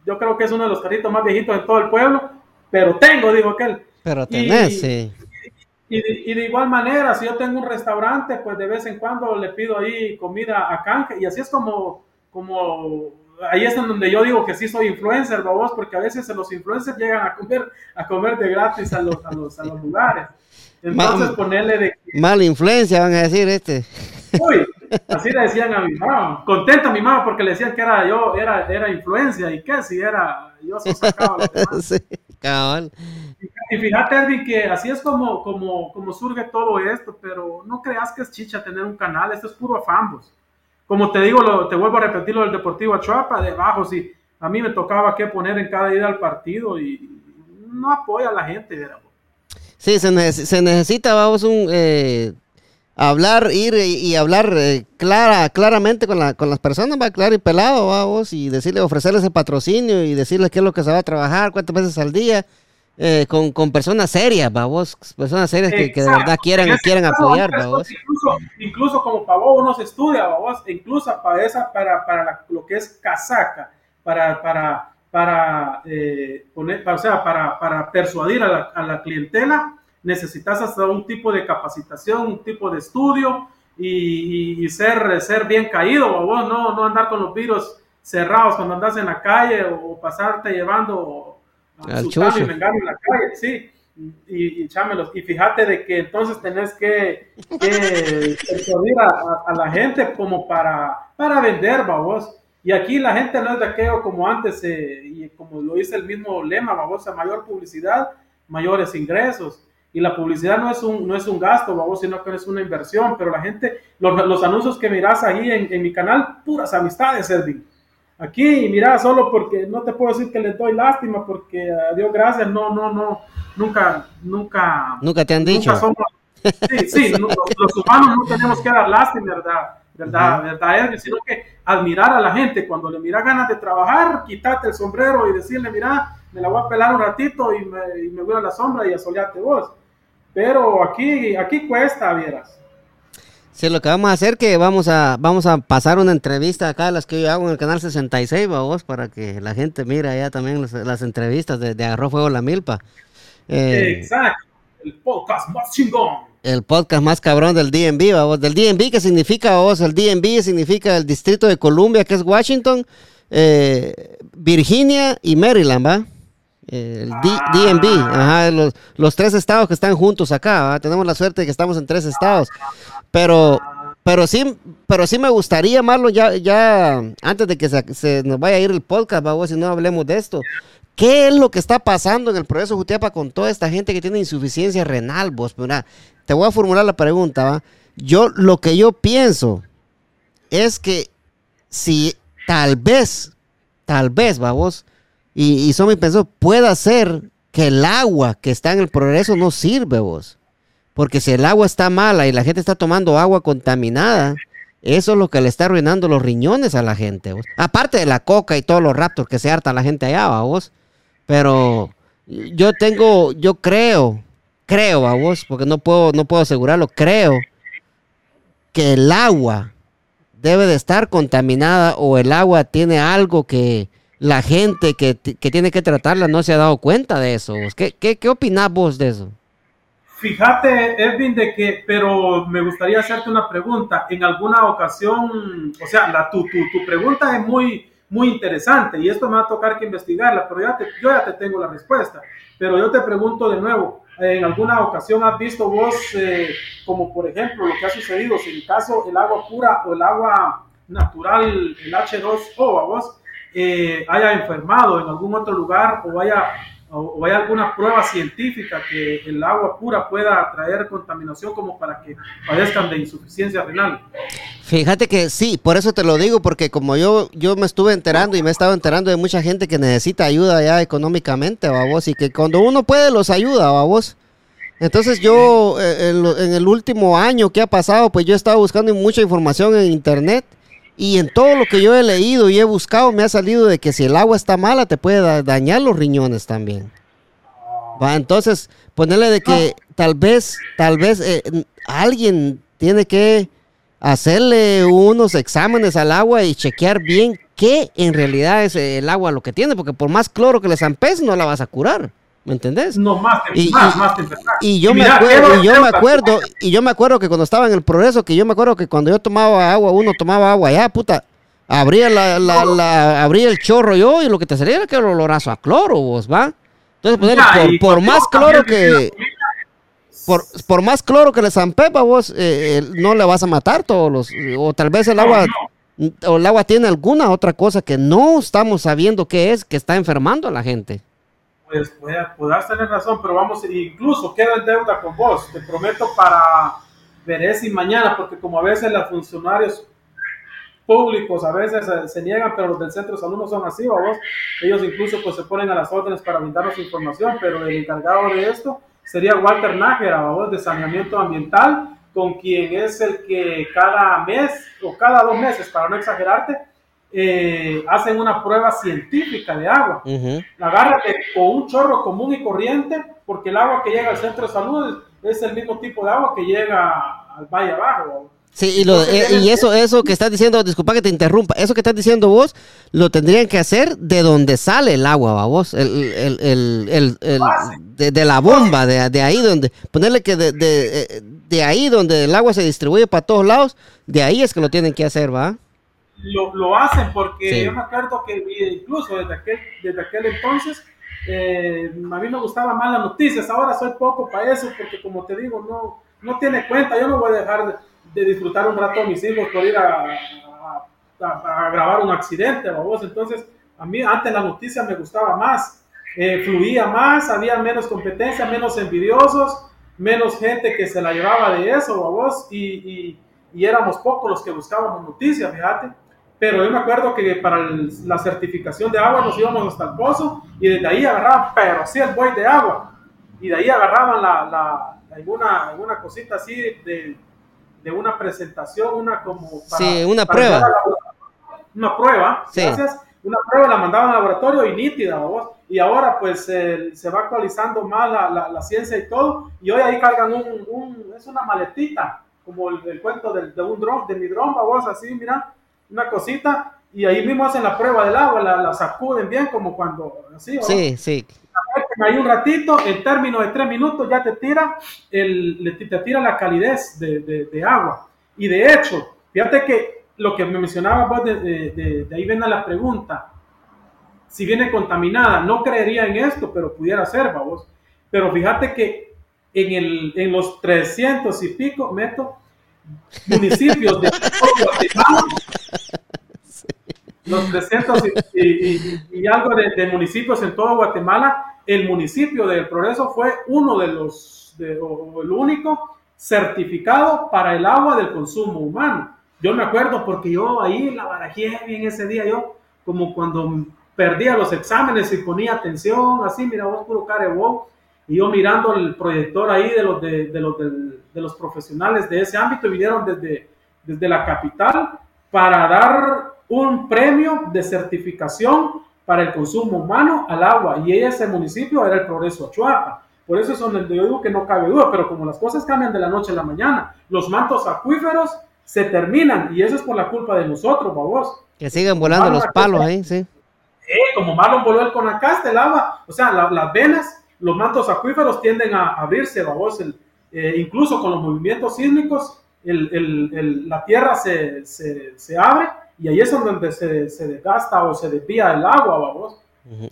yo creo que es uno de los carritos más viejitos en todo el pueblo, pero tengo, dijo aquel. Pero tenés, y, sí. Y de, igual manera, si yo tengo un restaurante, pues de vez en cuando le pido ahí comida a canje, y así es como, como ahí es donde yo digo que sí soy influencer, vos, porque a veces los influencers llegan a comer, a comer de gratis a los, a los, a los lugares. [laughs] Entonces ponerle de... Mala influencia, van a decir este. Uy, así le decían a mi mamá. Contenta mi mamá porque le decían que era yo, era, era influencia. ¿Y qué? Si era, yo sacaba [laughs] sí, cabal. Y, fíjate, Edwin, que así es como, como, como surge todo esto, pero no creas que es chicha tener un canal, esto es puro afambos. Como te digo, lo, te vuelvo a repetir lo del Deportivo Achuapa, debajo, si a mí me tocaba qué poner en cada ida al partido y no apoya a la gente, ¿verdad? Sí, se, necesita, vamos, un eh, hablar, ir y, hablar eh, clara, claramente con, la, con las personas, va claro y pelado, vamos, y decirle, ofrecerles el patrocinio y decirles qué es lo que se va a trabajar, cuántas veces al día, eh, con, con, personas serias, vamos, personas serias que, de verdad quieran, quieran apoyar, vamos. Incluso, incluso como para vos uno se estudia, vamos, incluso para esa, para, para lo que es casaca, para, para para, eh, poner, o sea, para, para persuadir a la, a la, clientela, necesitas hasta un tipo de capacitación, un tipo de estudio y, y, ser, ser bien caído, vos no, no andar con los virus cerrados cuando andas en la calle o, pasarte llevando Al y en la calle, sí. Y, y, chámelos. y fíjate de que entonces tenés que, que [laughs] persuadir a, a, la gente como para, para vender, vos y aquí la gente no es de aquello como antes, eh, y como lo dice el mismo lema, vamos a mayor publicidad, mayores ingresos. Y la publicidad no es un, no es un gasto, vamos, sino que es una inversión. Pero la gente, los, los anuncios que miras ahí en, en, mi canal, puras amistades, Edwin. Aquí, mira, solo porque no te puedo decir que le doy lástima, porque a Dios gracias, no, no, no, nunca, nunca. Nunca te han dicho. sí, sí, [laughs] los, los humanos no tenemos que dar lástima, ¿verdad? ¿verdad? ¿verdad? Sino que admirar a la gente, cuando le mira ganas de trabajar, quítate el sombrero y decirle, mira, me la voy a pelar un ratito y me, y me voy a la sombra y asoleate vos. Pero aquí, aquí cuesta, vieras. Sí, lo que vamos a hacer que vamos a vamos a pasar una entrevista acá, las que yo hago en el canal 66, vos, para que la gente mire allá también las, entrevistas de, de Arroz Fuego La Milpa. Eh, Exacto, el podcast más chingón el podcast más cabrón del DNB, vos. Del DNB, ¿qué significa vos? El DNB significa el Distrito de Columbia, que es Washington, eh, Virginia y Maryland, ¿va? El ah. los, tres estados que están juntos acá. Tenemos la suerte de que estamos en tres estados. Pero, pero sí, pero sí me gustaría, Marlon, ya, ya antes de que se, nos vaya a ir el podcast, ¿va? si no hablemos de esto. ¿Qué es lo que está pasando en el proceso Jutiapa con toda esta gente que tiene insuficiencia renal, vos? Mira, te voy a formular la pregunta, ¿va? Yo, lo que yo pienso es que si tal vez, tal vez, va vos, y, y son mi pensó, pueda ser que el agua que está en el progreso no sirve, vos. Porque si el agua está mala y la gente está tomando agua contaminada, eso es lo que le está arruinando los riñones a la gente. ¿vos? Aparte de la coca y todos los raptos que se harta la gente allá, ¿va, vos. Pero yo tengo, yo creo creo a vos, porque no puedo, no puedo asegurarlo, creo que el agua debe de estar contaminada o el agua tiene algo que la gente que, tiene que tratarla no se ha dado cuenta de eso. ¿Qué, qué, qué opinás vos de eso? Fíjate, Edwin, de que, pero me gustaría hacerte una pregunta. En alguna ocasión, o sea, la, tu, tu, tu pregunta es muy, muy interesante y esto me va a tocar que investigarla, pero ya yo ya te tengo la respuesta. Pero yo te pregunto de nuevo, ¿en alguna ocasión has visto vos, eh, como por ejemplo lo que ha sucedido, si en caso el agua pura o el agua natural, el H2O, a vos, eh, haya enfermado en algún otro lugar o haya o, hay alguna prueba científica que el agua pura pueda traer contaminación como para que padezcan de insuficiencia renal. Fíjate que sí, por eso te lo digo, porque como yo, yo me estuve enterando y me he estado enterando de mucha gente que necesita ayuda ya económicamente, vos, y que cuando uno puede los ayuda, vos. Entonces yo, eh, en el último año que ha pasado, pues yo he estado buscando mucha información en internet y en todo lo que yo he leído y he buscado, me ha salido de que si el agua está mala, te puede dañar los riñones también. Va, entonces, ponerle de que tal vez, tal vez eh, alguien tiene que hacerle unos exámenes al agua y chequear bien qué en realidad es el agua lo que tiene, porque por más cloro que le zampes, no la vas a curar. ¿Me entendés? No, más, y, más, más y yo, me, acuerdo, y yo me acuerdo, y yo me acuerdo que cuando estaba en el progreso, que yo me acuerdo que cuando yo tomaba agua, uno tomaba agua ya, puta, abría la, la, la abría el chorro yo y lo que te salía era que el olorazo a cloro, vos, ¿va? Entonces, pues, por, más cloro que... Por, por, más cloro que le zampepa vos, eh, no le vas a matar todos los... O tal vez el agua... O el agua tiene alguna otra cosa que no estamos sabiendo qué es, que está enfermando a la gente pues podrás tener razón, pero vamos, incluso quedo en deuda con vos, te prometo para ver si mañana, porque como a veces los funcionarios públicos a veces se, niegan, pero los del centro de salud no son así, vos, ellos incluso pues se ponen a las órdenes para brindarnos información, pero el encargado de esto sería Walter Nájera, vos, de saneamiento ambiental, con quien es el que cada mes o cada dos meses, para no exagerarte, eh, hacen una prueba científica de agua. Agárrate con un chorro común y corriente, porque el agua que llega al centro de salud es el mismo tipo de agua que llega al valle abajo. Sí, y, eh, eso, eso que estás diciendo, disculpa que te interrumpa, eso que estás diciendo vos, lo tendrían que hacer de donde sale el agua, vos, el, de, la bomba, de, ahí donde, ponerle que de, de, ahí donde el agua se distribuye para todos lados, de ahí es que lo tienen que hacer, ¿va? Lo, lo hacen porque yo me acuerdo que incluso desde aquel, desde aquel entonces eh, a mí me gustaban más las noticias, ahora soy poco para eso porque como te digo, no, no tiene cuenta, yo no voy a dejar de, disfrutar un rato a mis hijos por ir a, a, grabar un accidente, vos, entonces a mí antes la noticia me gustaba más, eh, fluía más, había menos competencia, menos envidiosos, menos gente que se la llevaba de eso, vos, y, y, y éramos pocos los que buscábamos noticias, fíjate pero yo me acuerdo que para la certificación de agua nos íbamos hasta el pozo y desde ahí agarraban, pero sí el buey de agua, y de ahí agarraban la, la, alguna, alguna cosita así de, de, una presentación, una como... sí, una prueba. una prueba, gracias. Una prueba la mandaban al laboratorio y nítida, ¿vos? y ahora pues se va actualizando más la, la, la, ciencia y todo, y hoy ahí cargan un, un es una maletita, como el, cuento del, de un dron, de mi dron, vos, así, mira, una cosita y ahí mismo hacen la prueba del agua, la, sacuden bien como cuando así. Sí, sí. Ahí un ratito, en términos de tres minutos ya te tira, el, te tira la calidez de, agua. Y de hecho, fíjate que lo que me mencionaba vos, de, ahí viene la pregunta. Si viene contaminada, no creería en esto, pero pudiera ser, vamos. Pero fíjate que en, el, en los 300 y pico meto municipios de [laughs] los 300 y, algo de, municipios en todo Guatemala, el municipio del Progreso fue uno de los, o el único certificado para el agua del consumo humano. Yo me acuerdo porque yo ahí la barajé bien ese día, yo como cuando perdía los exámenes y ponía atención, así, mira vos puro carebo, y yo mirando el proyector ahí de los, de, los, de, los profesionales de ese ámbito, vinieron desde, desde la capital para dar un premio de certificación para el consumo humano al agua y ese municipio era el Progreso Chuapa. Por eso es donde yo digo que no cabe duda, pero como las cosas cambian de la noche a la mañana, los mantos acuíferos se terminan y eso es por la culpa de nosotros, babos. Que siguen volando los palos ahí, sí. Eh, como Marlon voló el Conacaste, el agua, o sea, las venas, los mantos acuíferos tienden a abrirse, babos, el, eh, incluso con los movimientos sísmicos, el, el, el, la tierra se, se, se, abre y ahí es donde se, se desgasta o se desvía el agua, vamos.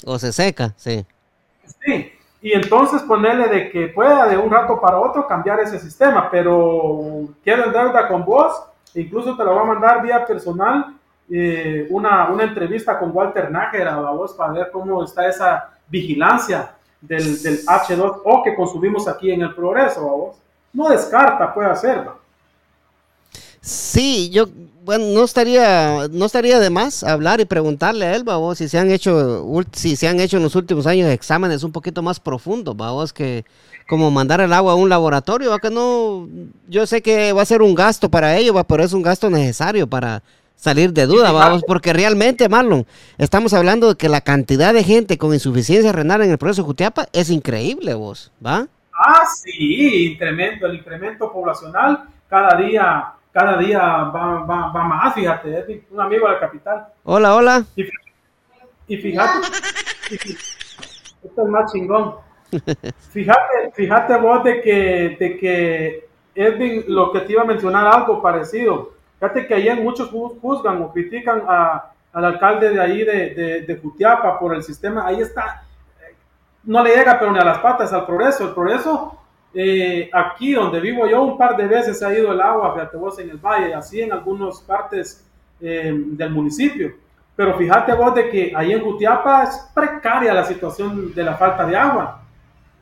O se seca, sí. Sí, y entonces ponerle de que pueda de un rato para otro cambiar ese sistema, pero quiero en deuda con vos, incluso te lo voy a mandar vía personal, eh, una, una entrevista con Walter Nájera, vos, para ver cómo está esa vigilancia del, del H2O que consumimos aquí en el progreso, vos. No descarta, puede hacerlo. Sí, yo, bueno, no estaría, no estaría de más hablar y preguntarle a él, vos, si se han hecho, si se han hecho en los últimos años exámenes un poquito más profundos, vos, que como mandar el agua a un laboratorio, ¿va? que no, yo sé que va a ser un gasto para ello, ¿va? pero es un gasto necesario para salir de duda, vamos, porque realmente, Marlon, estamos hablando de que la cantidad de gente con insuficiencia renal en el proceso de Jutiapa es increíble, vos, ¿va? Ah, sí, incremento, el incremento poblacional cada día cada día va, va, va más, fíjate, un amigo de la capital. Hola, hola. Y, fíjate, esto es más chingón. [laughs] Fíjate, fíjate vos de que, de que Edwin, lo que te iba a mencionar algo parecido. Fíjate que ayer muchos juzgan o critican a, al alcalde de ahí de, de, de Jutiapa por el sistema. Ahí está, no le llega pero ni a las patas al progreso. El progreso eh, aquí donde vivo yo, un par de veces ha ido el agua, fíjate vos, en el valle, así en algunas partes eh, del municipio. Pero fíjate vos de que ahí en Jutiapa es precaria la situación de la falta de agua.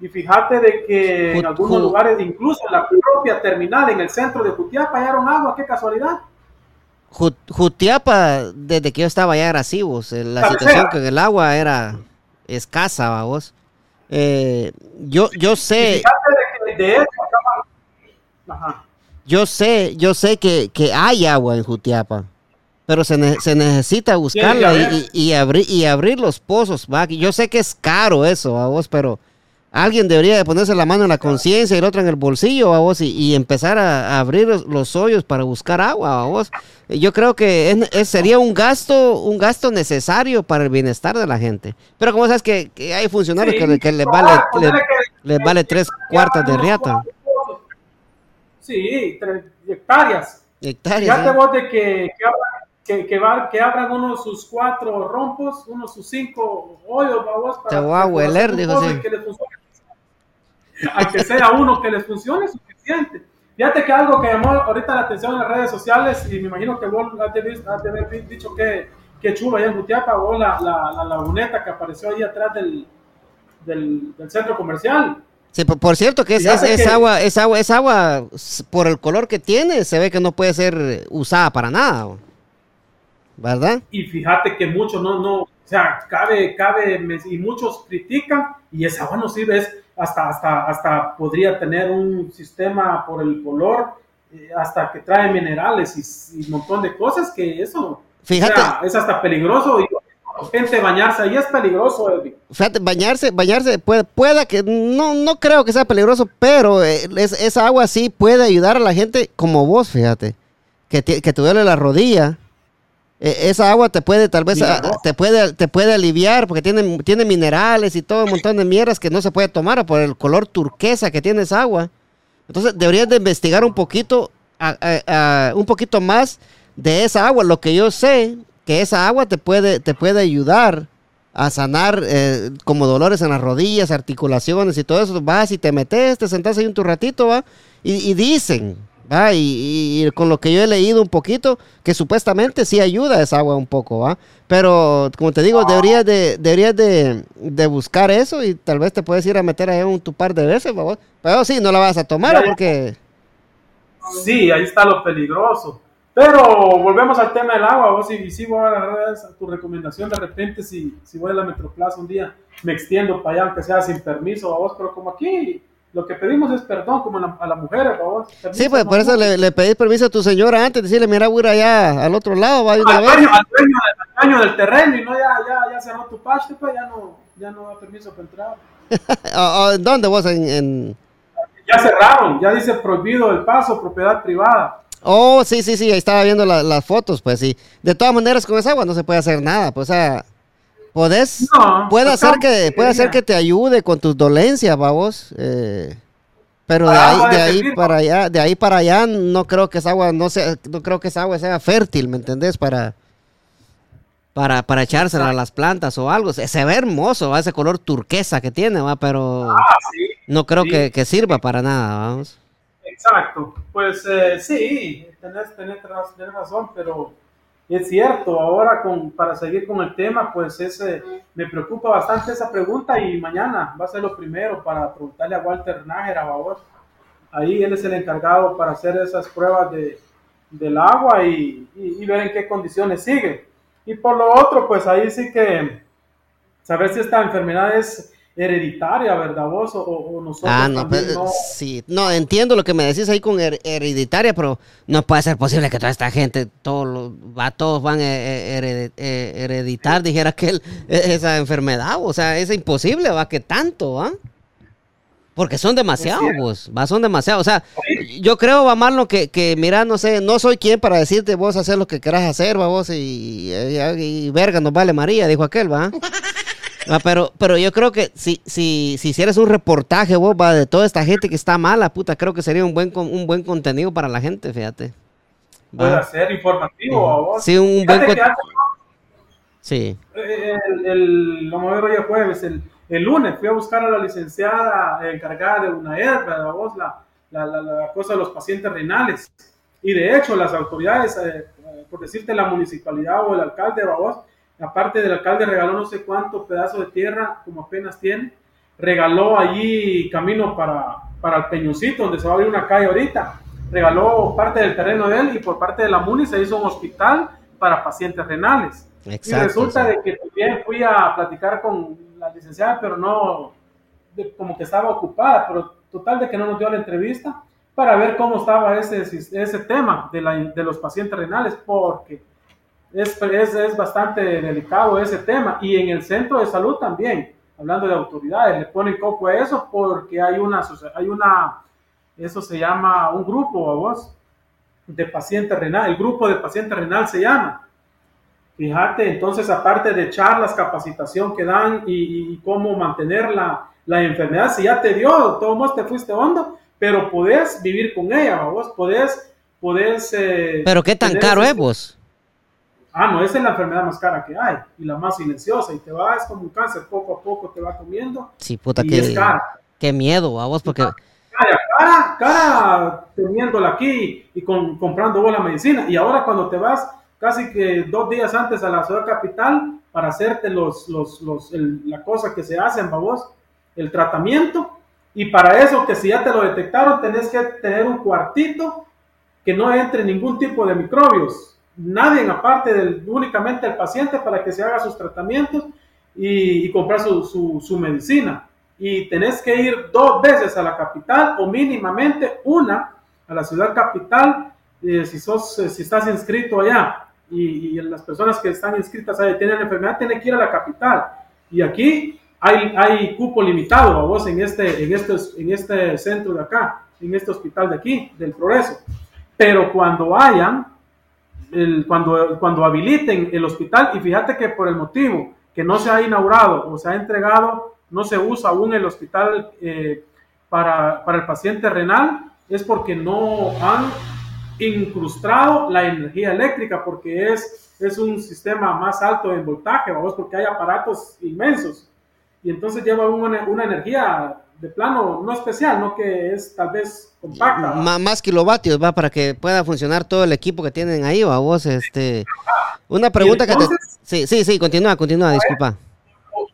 Y fíjate de que en algunos lugares, incluso en la propia terminal, en el centro de Jutiapa, hallaron agua, qué casualidad. Jutiapa, desde que yo estaba allá era así, vos. La situación con el agua era escasa, vos. Eh, yo, yo sé de Yo sé, yo sé que, hay agua en Jutiapa, pero se, necesita buscarla y, abrir, y abrir los pozos. ¿va? Yo sé que es caro eso, a vos, pero alguien debería de ponerse la mano en la conciencia y el otro en el bolsillo, a vos, y, empezar a, abrir los, hoyos para buscar agua, a vos. Yo creo que sería un gasto, un gasto necesario para el bienestar de la gente. Pero como sabes que, hay funcionarios que, que les vale, les vale tres cuartas de riata. Sí, tres hectáreas. Hectáreas. Fíjate vos de que, que, que, va, que abran uno sus cuatro rompos, uno sus cinco hoyos, vos, para Te voy a hueler, dijo así. A que sea uno que les funcione suficiente. Fíjate que algo que llamó ahorita la atención en las redes sociales, y me imagino que vos has de, haber dicho que, que chulo allá en Jutiapa, o la, la, la laguneta que apareció ahí atrás del, del, centro comercial. Sí, por, cierto que es, es, agua, es agua, es agua, por el color que tiene, se ve que no puede ser usada para nada, ¿verdad? Y fíjate que muchos no, no, o sea, cabe, cabe, y muchos critican, y esa agua no sirve, es hasta, hasta, hasta podría tener un sistema por el color, eh, hasta que trae minerales y, un montón de cosas que eso, fíjate, es hasta peligroso y gente bañarse ahí es peligroso, Edwin. Fíjate, bañarse, bañarse puede, pueda que, no, no creo que sea peligroso, pero eh, esa agua sí puede ayudar a la gente como vos, fíjate, que te, que te duele la rodilla. E, esa agua te puede, tal vez, ah, te puede, te puede aliviar porque tiene, tiene minerales y todo un montón de mierdas que no se puede tomar por el color turquesa que tiene esa agua. Entonces deberías de investigar un poquito, un poquito más de esa agua. Lo que yo sé que esa agua te puede, te puede ayudar a sanar eh, como dolores en las rodillas, articulaciones y todo eso. Vas y te metes, te sentás ahí un tu ratito, va, y, dicen, va, y, con lo que yo he leído un poquito, que supuestamente sí ayuda esa agua un poco, va. Pero como te digo, deberías de, deberías de, de buscar eso y tal vez te puedes ir a meter ahí un tu par de veces, va. Pero sí, no la vas a tomar porque... Sí, ahí está lo peligroso. Pero volvemos al tema del agua, vos y, si voy a agarrar tu recomendación de repente si, si voy a la Metroplaza un día me extiendo para allá aunque sea sin permiso a vos, pero como aquí lo que pedimos es perdón como a la mujer, a vos. sí, pues por eso le, le pedís permiso a tu señora antes, decirle, mira, voy a ir allá al otro lado, va a ir al, dueño, al, dueño, al dueño del terreno y no ya, ya, ya cerró tu paste, pues ya no, ya no da permiso para entrar. [laughs] ¿Dónde vos? En, en... Ya cerraron, ya dice prohibido el paso, propiedad privada. Oh, sí, sí, sí, ahí estaba viendo las fotos, pues sí. De todas maneras, con esa agua no se puede hacer nada, pues, o sea, podés, puede hacer que, puede hacer que te ayude con tus dolencias, vamos. Eh, Pero de ahí, de ahí para allá, de ahí para allá, no creo que esa agua, no sea, no creo que esa agua sea fértil, ¿me entendés? Para, para, para echársela a las plantas o algo. Se, ve hermoso, ¿va? ese color turquesa que tiene, va, pero ah, no creo que, que, sirva para nada, vamos. Exacto, pues eh, sí, tenés, tenés, tenés razón, pero es cierto, ahora para seguir con el tema, pues ese, me preocupa bastante esa pregunta y mañana va a ser lo primero para preguntarle a Walter Nájera, favor. Ahí él es el encargado para hacer esas pruebas de, del agua y, y, ver en qué condiciones sigue. Y por lo otro, pues ahí sí que saber si esta enfermedad es hereditaria, ¿verdad vos? O, nosotros ah, no, no... Sí, no, entiendo lo que me decís ahí con hereditaria, pero no puede ser posible que toda esta gente, todos va, todos van a hereditar, dijera que e, esa enfermedad, o sea, es imposible, va, que tanto, ¿va? Porque son demasiados, vos, va, son demasiados. O sea, yo creo, va malo que, que, mira, no sé, no soy quien para decirte vos hacer lo que querás hacer, va, vos, y, y, y verga, nos vale María, dijo aquel, va. Ah, pero, pero yo creo que si, si, si hicieras un reportaje, vos, va, de toda esta gente que está mala, puta, creo que sería un buen, un buen contenido para la gente, fíjate. Puede ser informativo, vos. Sí, un buen contenido. Sí. El, el, vamos a ver hoy jueves, el, el, lunes fui a buscar a la licenciada encargada de una herba, vos, la, la, la, cosa de los pacientes renales. Y de hecho, las autoridades, eh, por decirte la municipalidad o el alcalde, vos, aparte del alcalde regaló no sé cuántos pedazos de tierra, como apenas tiene, regaló allí camino para, para el Peñoncito, donde se va a abrir una calle ahorita, regaló parte del terreno de él y por parte de la MUNI se hizo un hospital para pacientes renales. y resulta de que también fui a platicar con la licenciada, pero no, como que estaba ocupada, pero total de que no nos dio la entrevista para ver cómo estaba ese, ese tema de, la, de los pacientes renales, porque es, es, bastante delicado ese tema. Y en el centro de salud también, hablando de autoridades, le ponen copo a eso porque hay una, hay una, eso se llama un grupo, a vos, de paciente renal, el grupo de paciente renal se llama. Fíjate, entonces aparte de charlas, capacitación que dan y, cómo mantener la, la, enfermedad, si ya te dio, todo vos te fuiste hondo, pero podés vivir con ella, vos podés, podés... Eh, pero qué tan caro es vos ah, no, esa es la enfermedad más cara que hay y la más silenciosa y te va, es como un cáncer, poco a poco te va comiendo. Sí, puta, y qué, qué miedo, vos, porque... Cara, cara, cara teniéndola aquí y con, comprando vos la medicina. Y ahora cuando te vas casi que dos días antes a la ciudad capital para hacerte los, los, los la cosa que se hace en vos, el tratamiento y para eso que si ya te lo detectaron tenés que tener un cuartito que no entre ningún tipo de microbios nadie aparte del únicamente el paciente para que se haga sus tratamientos y, comprar su, su, medicina. Y tenés que ir dos veces a la capital o mínimamente una a la ciudad capital eh, si, sos, eh, si estás inscrito allá. Y, las personas que están inscritas ahí tienen enfermedad, tienen que ir a la capital. Y aquí hay, hay cupo limitado a vos en este, en, este, en este centro de acá, en este hospital de aquí, del Progreso. Pero cuando hayan, cuando, cuando habiliten el hospital, y fíjate que por el motivo que no se ha inaugurado o se ha entregado, no se usa aún el hospital eh, para, para el paciente renal, es porque no han incrustado la energía eléctrica, porque es, es un sistema más alto en voltaje, vamos, porque hay aparatos inmensos. Y entonces lleva una, una energía de plano no especial, no que es tal vez compacta. más kilovatios, va, para que pueda funcionar todo el equipo que tienen ahí, va, vos, este... Una pregunta que te... Sí, sí, sí, continúa, continúa, disculpa.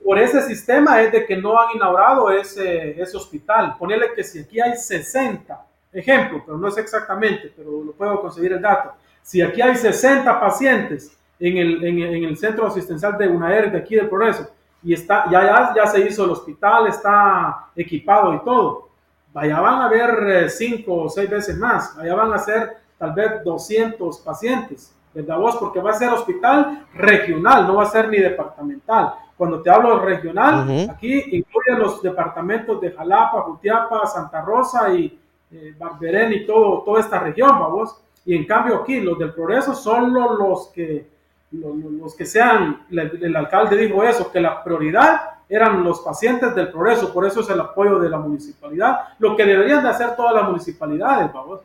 Por ese sistema es de que no han inaugurado ese, ese hospital. Ponerle que si aquí hay 60, ejemplo, pero no es exactamente, pero lo puedo conseguir el dato. Si aquí hay 60 pacientes en el, en, en el centro asistencial de UNAER de aquí del Progreso, y está, ya, ya, se hizo el hospital, está equipado y todo. Allá van a haber eh, cinco o seis veces más, allá van a ser tal vez 200 pacientes, ¿verdad vos? Porque va a ser hospital regional, no va a ser ni departamental. Cuando te hablo regional, aquí incluye los departamentos de Jalapa, Jutiapa, Santa Rosa y eh, Barberén y todo, toda esta región, vos. Y en cambio aquí, los del progreso son los que los, que sean, el, alcalde dijo eso, que la prioridad eran los pacientes del progreso, por eso es el apoyo de la municipalidad, lo que deberían de hacer todas las municipalidades, vamos.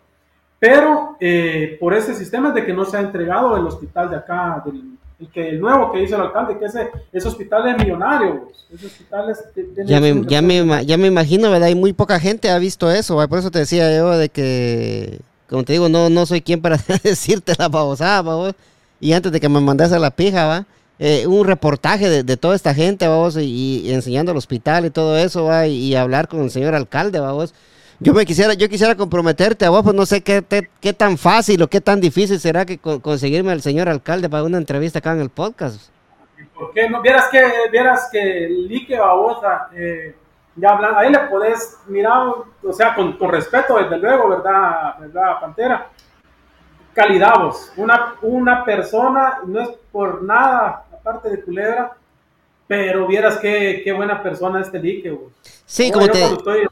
Pero eh, por ese sistema de que no se ha entregado el hospital de acá, del, el, que, el nuevo que hizo el alcalde, que ese, ese hospital es millonario, ese hospital es, ya, me, ya, me, ya me imagino, ¿verdad? Y muy poca gente ha visto eso, por eso te decía yo de que, como te digo, no, no soy quien para [laughs] decirte la babosada, y antes de que me mandas a la pija, va eh, un reportaje de, toda esta gente, vamos, y, enseñando el hospital y todo eso, va, y, hablar con el señor alcalde, vamos. Yo me quisiera, yo quisiera comprometerte a vos, pues no sé qué, qué tan fácil o qué tan difícil será que conseguirme al señor alcalde para una entrevista acá en el podcast. ¿Por qué no? Vieras que, vieras que Lique Babosa, eh, ya hablando, ahí le podés mirar, o sea, con, con respeto, desde luego, ¿verdad? ¿verdad, Pantera? Calidad vos. Una, una persona, no es por nada, aparte de Culebra, pero vieras qué, qué buena persona este Lique, vos. Sí, como te... Estoy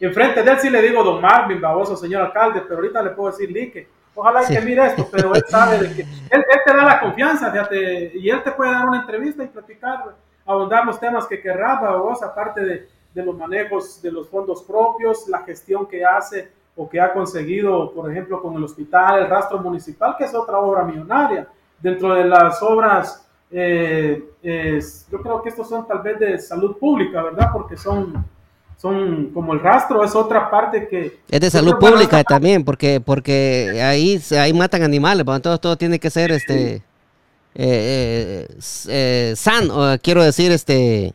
enfrente de él sí le digo don Marvin, baboso, señor alcalde, pero ahorita le puedo decir Lique. Ojalá que mire esto, pero él sabe de que... Él, él, te da la confianza, fíjate, y él te puede dar una entrevista y platicar, abundar los temas que querrás, vos, aparte de, de los manejos de los fondos propios, la gestión que hace o que ha conseguido, por ejemplo, con el hospital, el rastro municipal, que es otra obra millonaria. Dentro de las obras, eh, yo creo que estos son tal vez de salud pública, ¿verdad? Porque son, son como el rastro, es otra parte que... Es de salud pública también, porque, porque ahí, ahí matan animales, entonces todo, todo tiene que ser este... Eh, eh, sano, quiero decir, este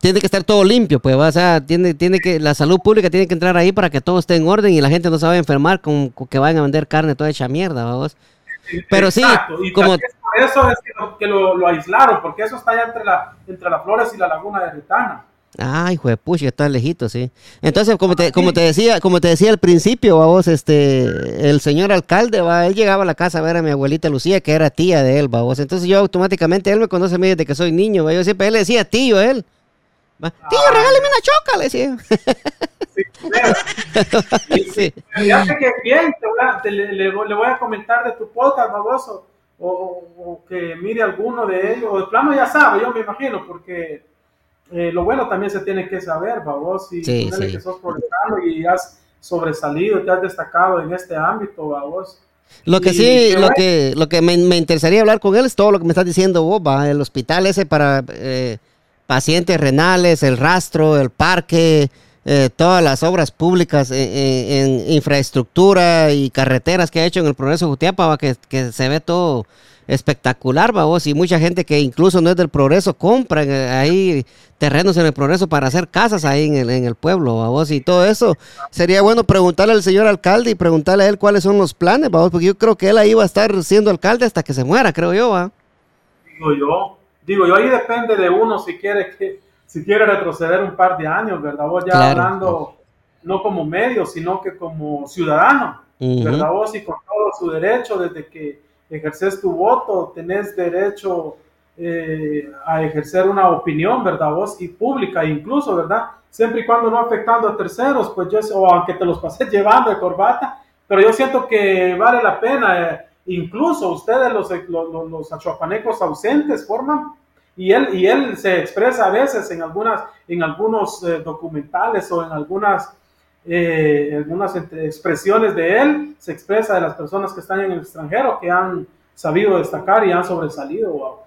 tiene que estar todo limpio, pues, o sea, tiene, tiene que, la salud pública tiene que entrar ahí para que todo esté en orden y la gente no se vaya a enfermar con, que vayan a vender carne toda hecha mierda, vamos. Pero sí, como... Por eso es que, lo, aislaron, porque eso está allá entre, la, entre las flores y la laguna de Retana. Ay, hijo de pucha, está lejito, sí. Entonces, como te, como te decía, como te decía al principio, vos, este, el señor alcalde, va, él llegaba a la casa a ver a mi abuelita Lucía, que era tía de él, vos. Entonces yo automáticamente, él me conoce a mí desde que soy niño, yo siempre él le decía tío a él. Tío, regáleme una choca, le decía. Sí, [laughs] sí. Ya sé que bien, te le, le, voy a comentar de tu podcast, baboso, o, o, que mire alguno de ellos, o de plano ya sabe, yo me imagino, porque eh, lo bueno también se tiene que saber, babos, y sí, sí. que sos y has sobresalido, te has destacado en este ámbito, babos. Lo que sí, lo que, lo que me, me, interesaría hablar con él es todo lo que me estás diciendo vos, va, el hospital ese para... Eh, pacientes renales, el rastro, el parque, eh, todas las obras públicas en, infraestructura y carreteras que ha hecho en el Progreso Jutiapa, que, se ve todo espectacular, vos, y mucha gente que incluso no es del Progreso compra eh, ahí terrenos en el Progreso para hacer casas ahí en el, en el pueblo, vos, y todo eso. Sería bueno preguntarle al señor alcalde y preguntarle a él cuáles son los planes, vos, porque yo creo que él ahí va a estar siendo alcalde hasta que se muera, creo yo, va. Digo yo, digo yo, ahí depende de uno si quiere que si quiere retroceder un par de años, ¿verdad? Vos ya hablando no como medio, sino que como ciudadano, ¿verdad? Vos y con todo su derecho, desde que ejerces tu voto, tenés derecho eh, a ejercer una opinión, ¿verdad? Vos y pública incluso, ¿verdad? Siempre y cuando no afectando a terceros, pues yo, o aunque te los pases [laughs] llevando de corbata, pero yo siento que vale la pena. Eh, incluso ustedes, los, los, los achuapanecos ausentes, forman, y él, y él se expresa a veces en, algunas, en algunos eh, documentales o en algunas, eh, algunas expresiones de él, se expresa de las personas que están en el extranjero, que han sabido destacar y han sobresalido.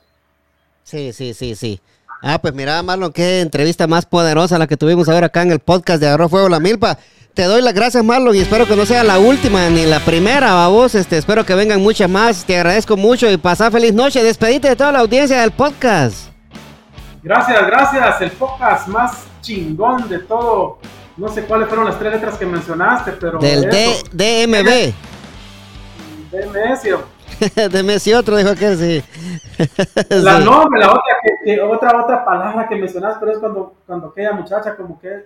Sí, sí, sí, sí. Ah, pues mira, Marlon, qué entrevista más poderosa la que tuvimos ahora acá en el podcast de Agarró Fuego la Milpa. Te doy las gracias, Marlon, y espero que no sea la última ni la primera, vos. Este, espero que vengan muchas más. Te agradezco mucho y pasa feliz noche. Despedite de toda la audiencia del podcast. Gracias, gracias. El podcast más chingón de todo. No sé cuáles fueron las tres letras que mencionaste, pero. Del D DMB. DMS. DMS y otro, dijo que sí. [laughs] La nombre, la otra, que, otra, otra palabra que mencionaste, pero es cuando, cuando aquella muchacha, como que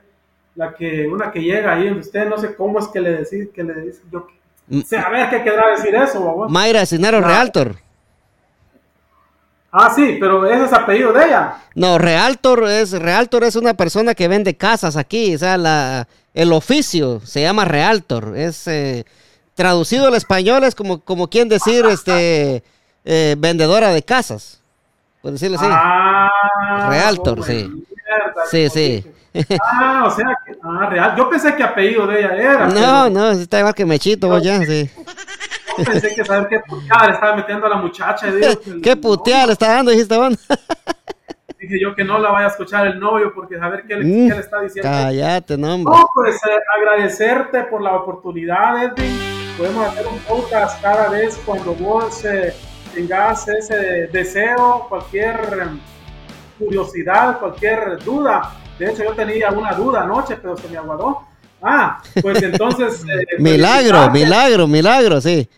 la que, una que llega ahí usted, no sé cómo es que le decís, que le dice, yo, mm. sé, a ver qué querrá decir eso, babón. Mayra ah. Realtor. Ah, sí, pero ese es apellido de ella. No, Realtor es, Realtor es una persona que vende casas aquí, o sea, la, el oficio se llama Realtor, es eh, traducido al español es como, como quien decir, [laughs] este, eh, vendedora de casas. por decirlo así. Ah, Realtor, oh, sí. mierda, Sí, sí. Ah, o sea, que, ah, real. Yo pensé que apellido de ella era. No, no, está igual que Mechito, vos ya, sí. pero yo pensé que saber qué puteada le estaba metiendo a la muchacha. digo, que- [laughs] ¿Qué puteada le está dando, dijiste, vos? [laughs] Dije yo que no la vaya a escuchar el novio porque a ver qué le, Mm, qué le está diciendo. Cállate, no, hombre. No, pues eh, agradecerte por la oportunidad, Edwin. Podemos hacer un podcast cada vez cuando vos eh, tengas ese deseo, cualquier eh, curiosidad, cualquier duda. De hecho, yo tenía una duda anoche, pero se me aguardó. Ah, pues entonces... [laughs] eh, Milagro, milagro, milagro, sí.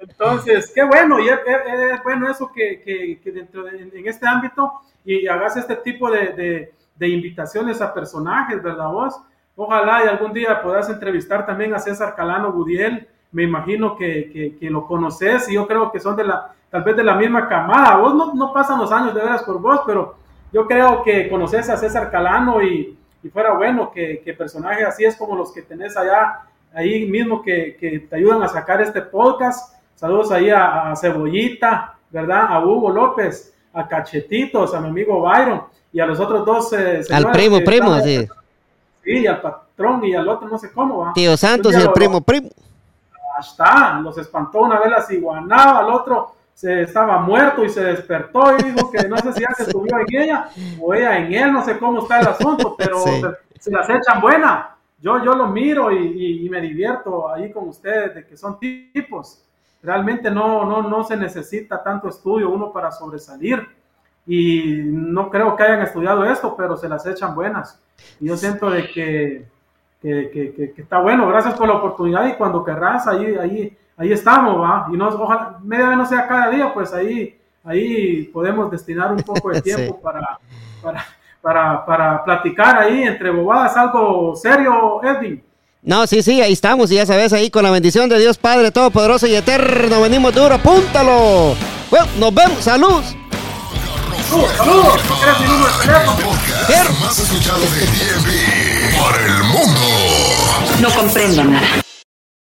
Entonces, qué bueno, y es, es- es bueno eso que, que- que dentro de en este ámbito y hagas este tipo de, de- de invitaciones a personajes, ¿verdad vos? Ojalá y algún día puedas entrevistar también a César Calano Gudiel. Me imagino que, que- que lo conoces y yo creo que son de la, tal vez de la misma camada. Vos no, no pasan los años de veras por vos, pero yo creo que conoces a César Calano y, y fuera bueno que, que personajes así es como los que tenés allá, ahí mismo que, que te ayudan a sacar este podcast. Saludos ahí a, a Cebollita, ¿verdad? A Hugo López, a Cachetitos, a mi amigo Byron y a los otros dos. eh, Al primo, primo, están- sí. Sí, y al patrón y al otro no sé cómo va. Tío Santos y el lo- primo, primo. Ahí está, los espantó una vez la ciguanaba, al otro se estaba muerto y se despertó y dijo que no sé si ya se [laughs] subió en ella o ella en él, no sé cómo está el asunto, pero Sí. se, se las echan buena. Yo, yo lo miro y, y- y me divierto ahí con ustedes de que son tipos. Realmente no, no, no se necesita tanto estudio uno para sobresalir y no creo que hayan estudiado esto, pero se las echan buenas. Y yo siento de que, que, que- que- que está bueno, gracias por la oportunidad y cuando querrás, ahí, ahí, ahí estamos, ¿va? Y no, ojalá, media vez no sea cada día, pues ahí, ahí podemos destinar un poco de [laughs] Sí. tiempo para, para, para, para platicar ahí entre bobadas algo serio, Edwin. No, sí, sí, ahí estamos, y ya sabes, ahí con la bendición de Dios Padre Todopoderoso y Eterno, venimos duro, apúntalo. Bueno, nos vemos, salud. ¡Saludos! ¡Saludos! ¿No quieres mi número de teléfono? Podcast más escuchado de DMV por el mundo. No comprendo nada.